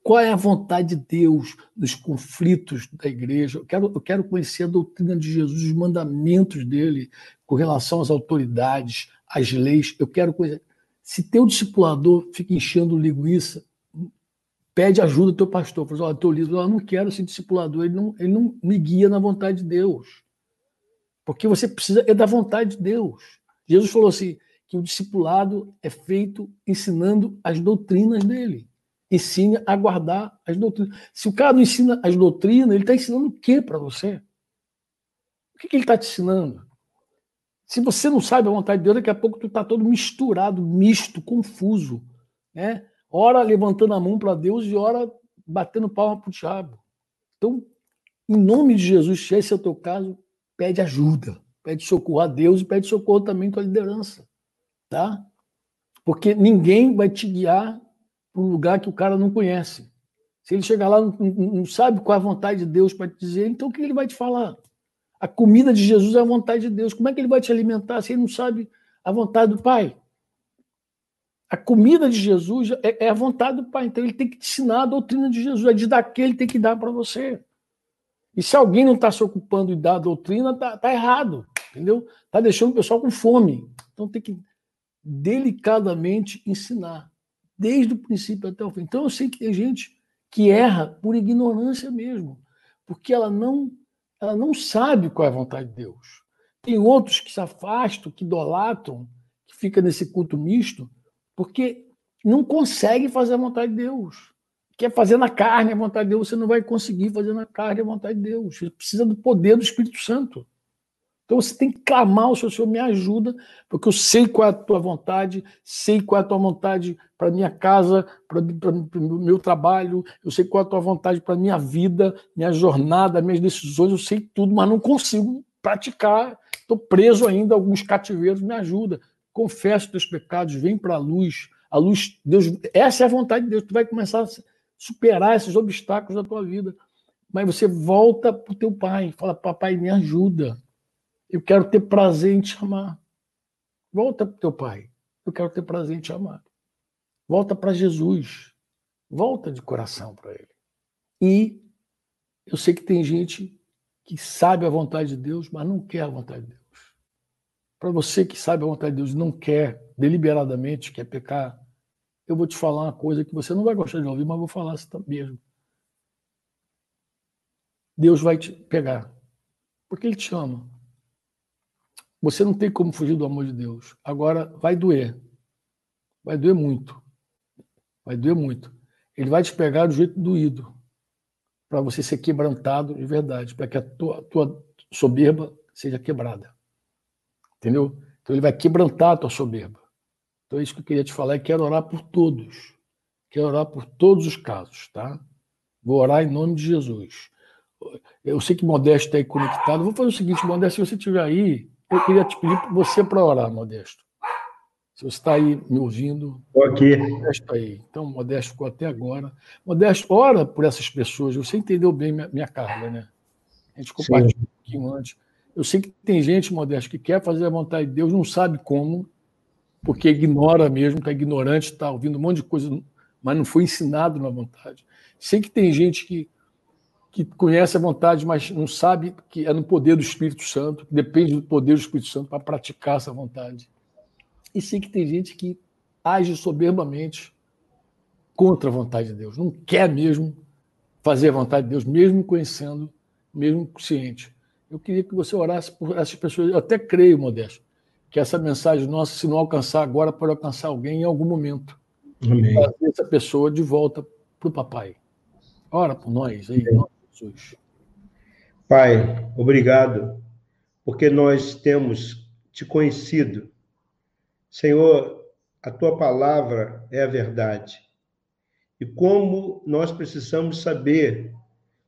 S2: Qual é a vontade de Deus nos conflitos da igreja? Eu quero, eu quero conhecer a doutrina de Jesus, os mandamentos dele com relação às autoridades, às leis. Eu quero conhecer. Se teu discipulador fica enchendo linguiça, pede ajuda do teu pastor. Fala, olha, teu líder, eu não quero ser discipulador, ele não, ele não me guia na vontade de Deus. Porque você precisa é da vontade de Deus. Jesus falou assim, que o discipulado é feito ensinando as doutrinas dele. Ensine a guardar as doutrinas. Se o cara não ensina as doutrinas, ele está ensinando o que para você? O que, que ele está te ensinando? Se você não sabe a vontade de Deus, daqui a pouco tu está todo misturado, misto, confuso. Né? Ora levantando a mão para Deus e ora batendo palma para o diabo. Então, em nome de Jesus, se esse é o teu caso, pede ajuda, pede socorro a Deus e pede socorro também à tua liderança. Tá? Porque ninguém vai te guiar para um lugar que o cara não conhece. Se ele chegar lá não, não sabe qual é a vontade de Deus para te dizer, então o que ele vai te falar? A comida de Jesus é a vontade de Deus. Como é que ele vai te alimentar se ele não sabe a vontade do Pai? A comida de Jesus é, é a vontade do Pai. Então ele tem que te ensinar a doutrina de Jesus. É de dar que ele tem que dar para você. E se alguém não está se ocupando de dar a doutrina, está tá errado. Entendeu? Está deixando o pessoal com fome. Então tem que delicadamente ensinar. Desde o princípio até o fim. Então eu sei que tem gente que erra por ignorância mesmo. Porque ela não ela não sabe qual é a vontade de Deus. Tem outros que se afastam, que idolatram, que fica nesse culto misto, porque não consegue fazer a vontade de Deus. Quer fazer na carne a vontade de Deus, você não vai conseguir fazer na carne a vontade de Deus. Você precisa do poder do Espírito Santo. Então você tem que clamar o Senhor, Senhor, me ajuda, porque eu sei qual é a tua vontade, sei qual é a tua vontade para minha casa, para o meu trabalho, eu sei qual é a tua vontade para minha vida, minha jornada, minhas decisões, eu sei tudo, mas não consigo praticar. Estou preso ainda alguns cativeiros, me ajuda. Confesso teus pecados, vem para a luz. A luz, Deus, essa é a vontade de Deus. Tu vai começar a superar esses obstáculos da tua vida. Mas você volta para o teu pai, fala, papai, me ajuda eu quero ter prazer em te amar. Volta para teu pai. Eu quero ter prazer em te amar. Volta para Jesus. Volta de coração para ele. E eu sei que tem gente que sabe a vontade de Deus, mas não quer a vontade de Deus. Para você que sabe a vontade de Deus e não quer deliberadamente, quer pecar, eu vou te falar uma coisa que você não vai gostar de ouvir, mas vou falar assim mesmo. Deus vai te pegar, porque Ele te ama. Você não tem como fugir do amor de Deus. Agora, vai doer. Vai doer muito. Vai doer muito. Ele vai te pegar do jeito doído. Para você ser quebrantado de verdade. Para que a tua, tua soberba seja quebrada. Entendeu? Então ele vai quebrantar a tua soberba. Então é isso que eu queria te falar e quero orar por todos. Quero orar por todos os casos, tá? Vou orar em nome de Jesus. Eu sei que Modesto está aí conectado. Vou fazer o seguinte, Modesto, se você estiver aí, eu queria te pedir você para orar, Modesto. Se você está aí me ouvindo.
S4: Estou aqui.
S2: Modesto aí. Então, Modesto ficou até agora. Modesto, ora por essas pessoas. Você entendeu bem minha, minha carga, né? A gente compartilhou Sim. um pouquinho antes. Eu sei que tem gente, Modesto, que quer fazer a vontade de Deus, não sabe como, porque ignora mesmo, está ignorante, está ouvindo um monte de coisa, mas não foi ensinado na vontade. Sei que tem gente que que conhece a vontade, mas não sabe que é no poder do Espírito Santo, depende do poder do Espírito Santo para praticar essa vontade. E sei que tem gente que age soberbamente contra a vontade de Deus, não quer mesmo fazer a vontade de Deus, mesmo conhecendo, mesmo consciente. Eu queria que você orasse por essas pessoas. Eu até creio, Modesto, que essa mensagem nossa, se não alcançar agora, pode alcançar alguém em algum momento.
S4: Amém.
S2: Trazer essa pessoa de volta para o papai. Ora por nós, aí, de Jesus.
S4: Pai, obrigado, porque nós temos te conhecido. Senhor, a tua palavra é a verdade. E como nós precisamos saber,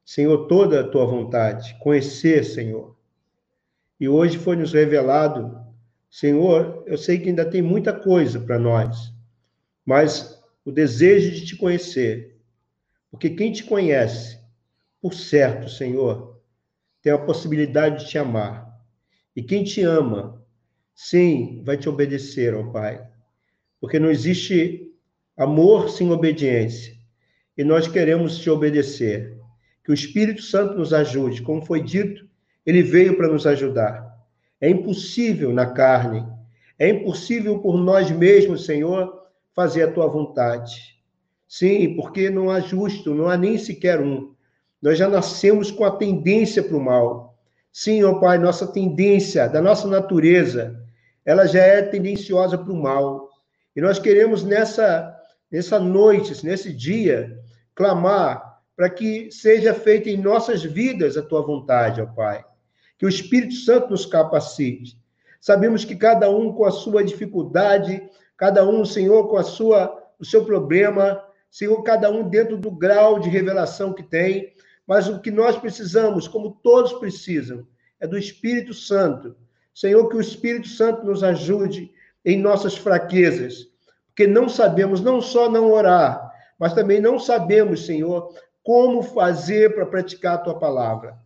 S4: Senhor, toda a tua vontade, conhecer, Senhor. E hoje foi nos revelado, Senhor, eu sei que ainda tem muita coisa para nós, mas o desejo de te conhecer, porque quem te conhece, por certo, Senhor, tem a possibilidade de te amar. E quem te ama, sim, vai te obedecer, ó Pai. Porque não existe amor sem obediência. E nós queremos te obedecer. Que o Espírito Santo nos ajude. Como foi dito, ele veio para nos ajudar. É impossível na carne, é impossível por nós mesmos, Senhor, fazer a tua vontade. Sim, porque não há justo, não há nem sequer um. Nós já nascemos com a tendência para o mal. Sim, ó Pai, nossa tendência, da nossa natureza, ela já é tendenciosa para o mal. E nós queremos nessa, nessa noite, nesse dia, clamar para que seja feita em nossas vidas a tua vontade, ó Pai. Que o Espírito Santo nos capacite. Sabemos que cada um com a sua dificuldade, cada um, Senhor, com a sua, o seu problema, Senhor, cada um dentro do grau de revelação que tem, mas o que nós precisamos, como todos precisam, é do Espírito Santo. Senhor, que o Espírito Santo nos ajude em nossas fraquezas, porque não sabemos não só não orar, mas também não sabemos, Senhor, como fazer para praticar a tua palavra.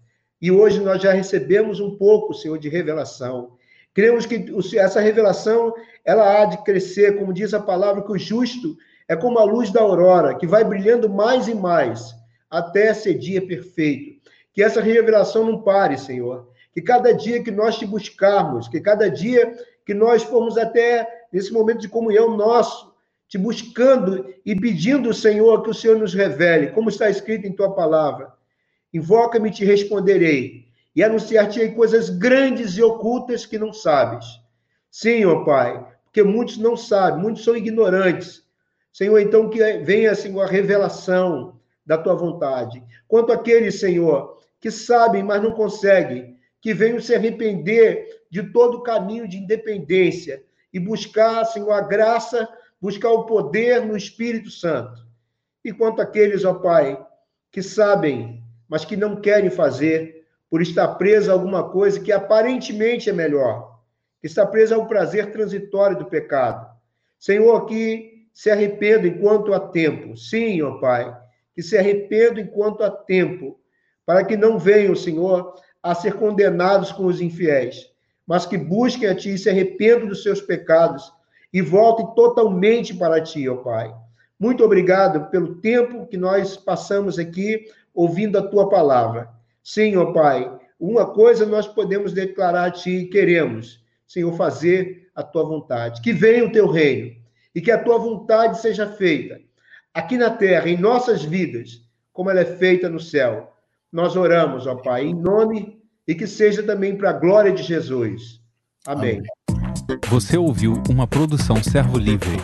S4: E hoje nós já recebemos um pouco, Senhor, de revelação. Cremos que essa revelação ela há de crescer, como diz a palavra, que o justo é como a luz da aurora, que vai brilhando mais e mais até ser dia perfeito. Que essa revelação não pare, Senhor. Que cada dia que nós te buscarmos, que cada dia que nós formos até nesse momento de comunhão nosso, te buscando e pedindo, Senhor, que o Senhor nos revele, como está escrito em tua palavra. Invoca-me e te responderei, e anunciar-te coisas grandes e ocultas que não sabes. Sim, ó Pai, porque muitos não sabem, muitos são ignorantes. Senhor, então que venha, Senhor, a revelação, da tua vontade. Quanto àqueles, Senhor, que sabem, mas não conseguem, que venham se arrepender de todo o caminho de independência e buscar, Senhor, a graça, buscar o poder no Espírito Santo. E quanto àqueles, ó Pai, que sabem, mas que não querem fazer, por estar preso a alguma coisa que aparentemente é melhor, que está preso ao prazer transitório do pecado. Senhor, que se arrependa enquanto há tempo. Sim, ó Pai, que se arrependam enquanto há tempo, para que não venham, Senhor, a ser condenados com os infiéis, mas que busquem a Ti e se arrependam dos seus pecados e voltem totalmente para Ti, ó Pai. Muito obrigado pelo tempo que nós passamos aqui ouvindo a Tua palavra. Sim, ó Pai, uma coisa nós podemos declarar a Ti e queremos, Senhor, fazer a Tua vontade. Que venha o Teu reino e que a Tua vontade seja feita aqui na terra, em nossas vidas, como ela é feita no céu. Nós oramos, ó Pai, em nome e que seja também para a glória de Jesus. Amém.
S1: Você ouviu uma produção Servo Livre.